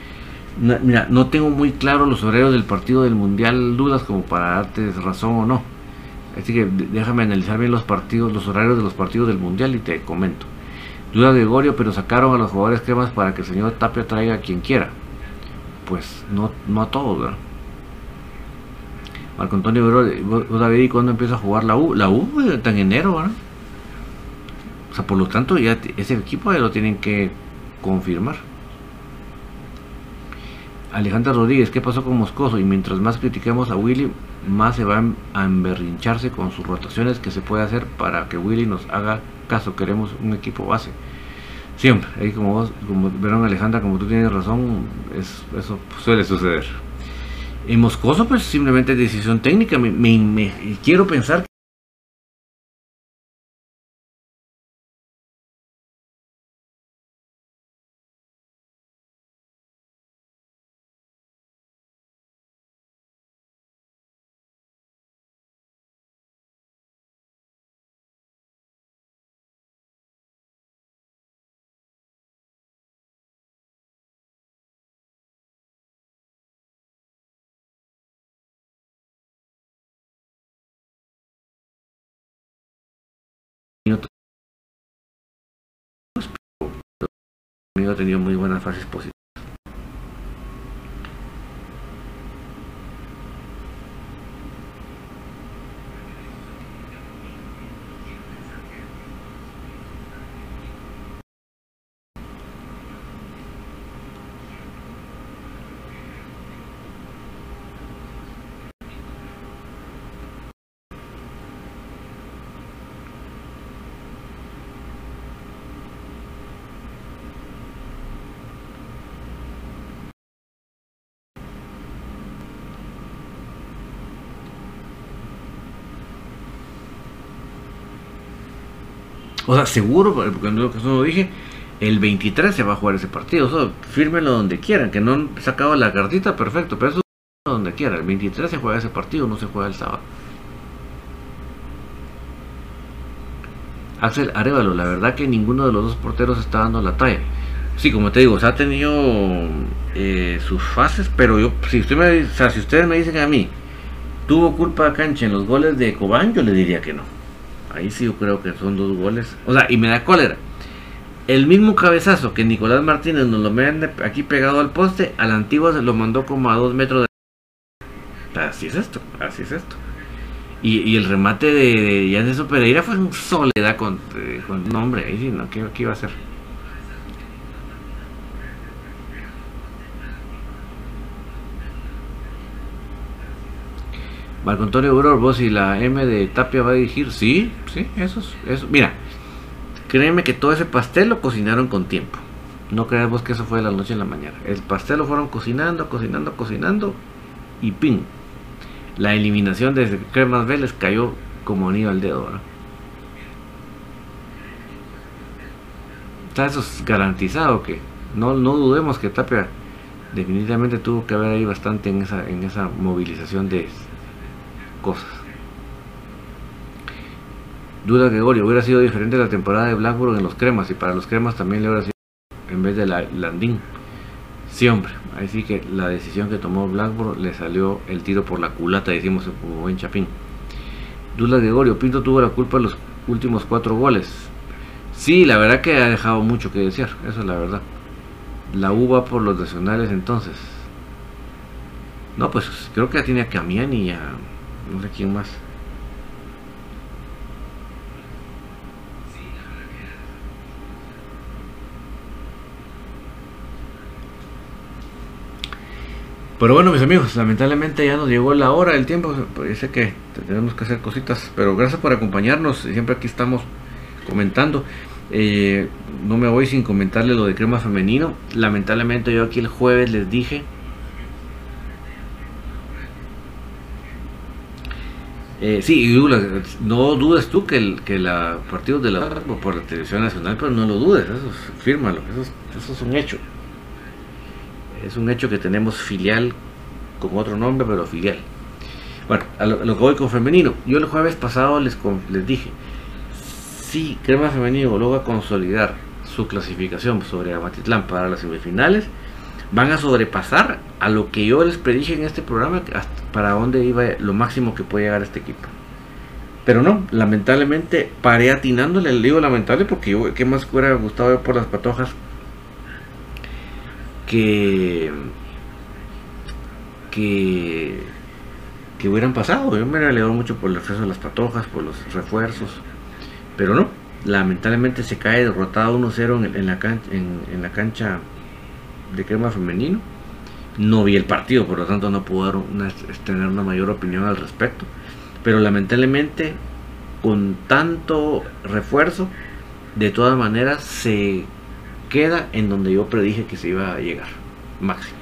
mira, no tengo muy claro los horarios del partido del mundial Dudas como para darte razón o no, Así que déjame analizar bien los partidos, los horarios de los partidos del Mundial y te comento. Duda de Gregorio, pero sacaron a los jugadores cremas para que el señor Tapia traiga a quien quiera. Pues no, no a todos, ¿verdad? Marco Antonio David, ¿y cuándo empieza a jugar la U? La U está en enero, ¿verdad? O sea, por lo tanto, ya ese equipo ya lo tienen que confirmar. Alejandra Rodríguez, ¿qué pasó con Moscoso? Y mientras más critiquemos a Willy, más se va a emberrincharse con sus rotaciones que se puede hacer para que Willy nos haga caso. Queremos un equipo base. Siempre, ahí como vos, como verán Alejandra, como tú tienes razón, eso suele suceder. En Moscoso, pues simplemente decisión técnica. Me, me quiero pensar tenido muy buenas fases positivas. O sea, seguro, porque que lo dije, el 23 se va a jugar ese partido. O fírmelo donde quieran, que no han sacado la cartita, perfecto, pero eso donde quiera. El 23 se juega ese partido, no se juega el sábado. Axel Arevalo, la verdad que ninguno de los dos porteros está dando la talla. Sí, como te digo, se ha tenido eh, sus fases, pero yo, si usted me, o sea, si ustedes me dicen a mí, tuvo culpa Cancha en los goles de Cobán, yo le diría que no. Ahí sí yo creo que son dos goles. O sea, y me da cólera. El mismo cabezazo que Nicolás Martínez nos lo mete aquí pegado al poste, al antiguo se lo mandó como a dos metros de... Así es esto, así es esto. Y, el remate de, de Pereira fue en soledad con, eh, con nombre. Ahí sí, ¿no? ¿Qué, ¿Qué iba a hacer? Marco Antonio Auror, vos y la M de Tapia va a dirigir. Sí, sí, eso es. Eso. Mira, créeme que todo ese pastel lo cocinaron con tiempo. No creas vos que eso fue de la noche en la mañana. El pastel lo fueron cocinando, cocinando, cocinando y ¡pin! La eliminación de Cremas Vélez cayó como anillo al dedo. Está eso es garantizado que no, no dudemos que Tapia definitivamente tuvo que haber ahí bastante en esa, en esa movilización de cosas. Duda Gregorio, hubiera sido diferente la temporada de Blackburn en los cremas y para los cremas también le hubiera sido en vez de la Landín. Siempre. Así que la decisión que tomó Blackburn le salió el tiro por la culata, decimos como buen chapín. Duda Gregorio, Pinto tuvo la culpa de los últimos cuatro goles. Sí, la verdad que ha dejado mucho que desear, eso es la verdad. La uva por los nacionales entonces. No, pues creo que tiene a Camián y a no sé quién más. Pero bueno, mis amigos, lamentablemente ya nos llegó la hora, el tiempo. Parece que tenemos que hacer cositas. Pero gracias por acompañarnos. Siempre aquí estamos comentando. Eh, no me voy sin comentarle lo de crema femenino. Lamentablemente yo aquí el jueves les dije Eh, sí, no dudes tú que el que la partido de la por la televisión nacional, pero no lo dudes, eso fírmalo, eso, es un hecho. Es un hecho que tenemos filial con otro nombre, pero filial. Bueno, a lo, que voy con femenino. Yo el jueves pasado les, les dije, si Crema Femenino logra consolidar su clasificación sobre Amatitlán para las semifinales, van a sobrepasar a lo que yo les predije en este programa para dónde iba lo máximo que puede llegar este equipo. pero no, lamentablemente paré atinándole, le digo lamentable porque yo, ¿qué más hubiera gustado ver por las patojas? Que, que, que hubieran pasado. Yo me alegro mucho por el acceso de las patojas, por los refuerzos, pero no, lamentablemente se cae derrotado 1-0 en, la cancha, en, la cancha de crema femenino. No vi el partido, por lo tanto no puedo tener una mayor opinión al respecto pero lamentablemente con tanto refuerzo, de todas maneras se queda en donde yo predije que se iba a llegar, máximo.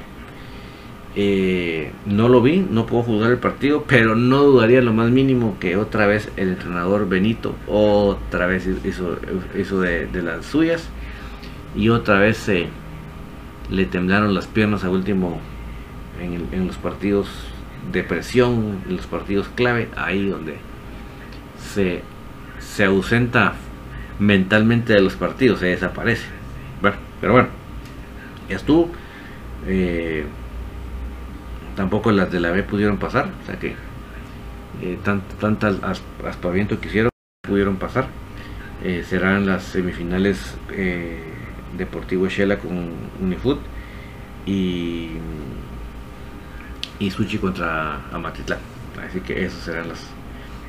Eh, no lo vi, no puedo jugar el partido, pero no dudaría lo más mínimo que otra vez el entrenador Benito otra vez hizo, de, las suyas y otra vez se le temblaron las piernas a último en, en los partidos de presión en los partidos clave, ahí donde se, se ausenta mentalmente de los partidos, se desaparece. Bueno, pero bueno, estuvo. Eh, tampoco las de la B pudieron pasar, o sea que eh, tantas aspaviento que hicieron pudieron pasar. Eh, serán las semifinales Deportivo Shela con Unifoot y y Suchi contra Amatitlán. Así que esos serán las.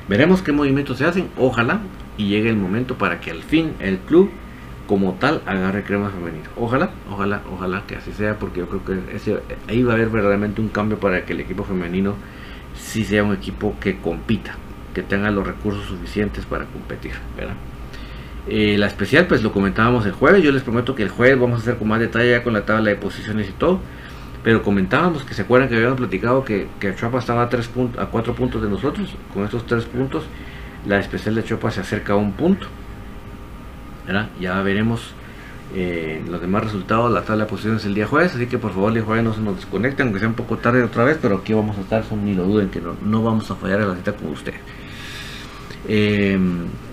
Veremos qué movimientos se hacen. Ojalá y llegue el momento para que al fin el club como tal agarre crema femenino. Ojalá, ojalá, ojalá que así sea, porque yo creo que ese, ahí va a haber verdaderamente un cambio para que el equipo femenino sí sea un equipo que compita, que tenga los recursos suficientes para competir. Eh, la especial, pues lo comentábamos el jueves. Yo les prometo que el jueves vamos a hacer con más detalle ya con la tabla de posiciones y todo. Pero comentábamos que se acuerdan que habíamos platicado que, que Chuapa estaba a, tres a cuatro puntos de nosotros. Con estos tres puntos, la especial de Chuapa se acerca a un punto. Ya veremos eh, los demás resultados, la tabla de posiciones el día jueves. Así que por favor, el jueves no se nos desconecten, aunque sea un poco tarde otra vez. Pero aquí vamos a estar, son, ni lo duden, que no, no vamos a fallar en la cita con ustedes. Eh,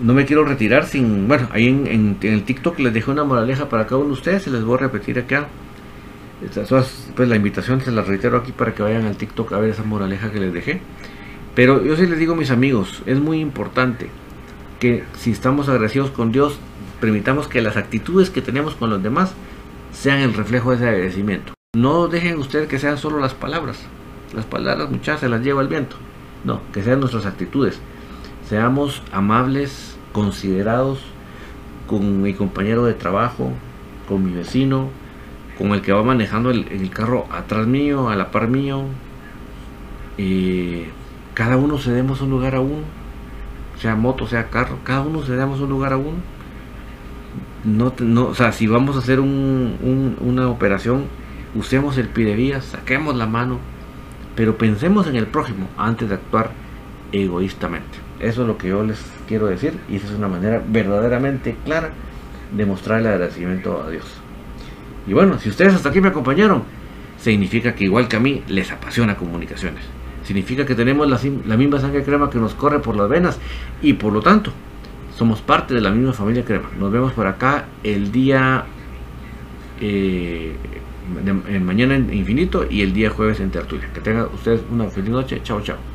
no me quiero retirar sin. Bueno, ahí en, en, el TikTok les dejé una moraleja para cada uno de ustedes. Se les voy a repetir acá pues la invitación se la reitero aquí para que vayan al TikTok a ver esa moraleja que les dejé. Pero yo sí les digo, mis amigos, es muy importante que si estamos agradecidos con Dios, permitamos que las actitudes que tenemos con los demás sean el reflejo de ese agradecimiento. No dejen ustedes que sean solo las palabras. Las palabras muchas se las lleva el viento. No, que sean nuestras actitudes. Seamos amables, considerados con mi compañero de trabajo, con mi vecino, con el que va manejando el, carro atrás mío, a la par mío. Y cada uno cedemos un lugar a uno, sea moto, sea carro, cada uno cedemos un lugar a uno. No, no, o sea, si vamos a hacer una operación, usemos el pide saquemos la mano, pero pensemos en el prójimo antes de actuar egoístamente. Eso es lo que yo les quiero decir y esa es una manera verdaderamente clara de mostrar el agradecimiento a Dios. Y bueno, si ustedes hasta aquí me acompañaron, significa que igual que a mí les apasiona comunicaciones. Significa que tenemos la, misma sangre crema que nos corre por las venas y por lo tanto somos parte de la misma familia crema. Nos vemos por acá el día eh, mañana en infinito y el día jueves en tertulia. Que tengan ustedes una feliz noche. Chao, chao.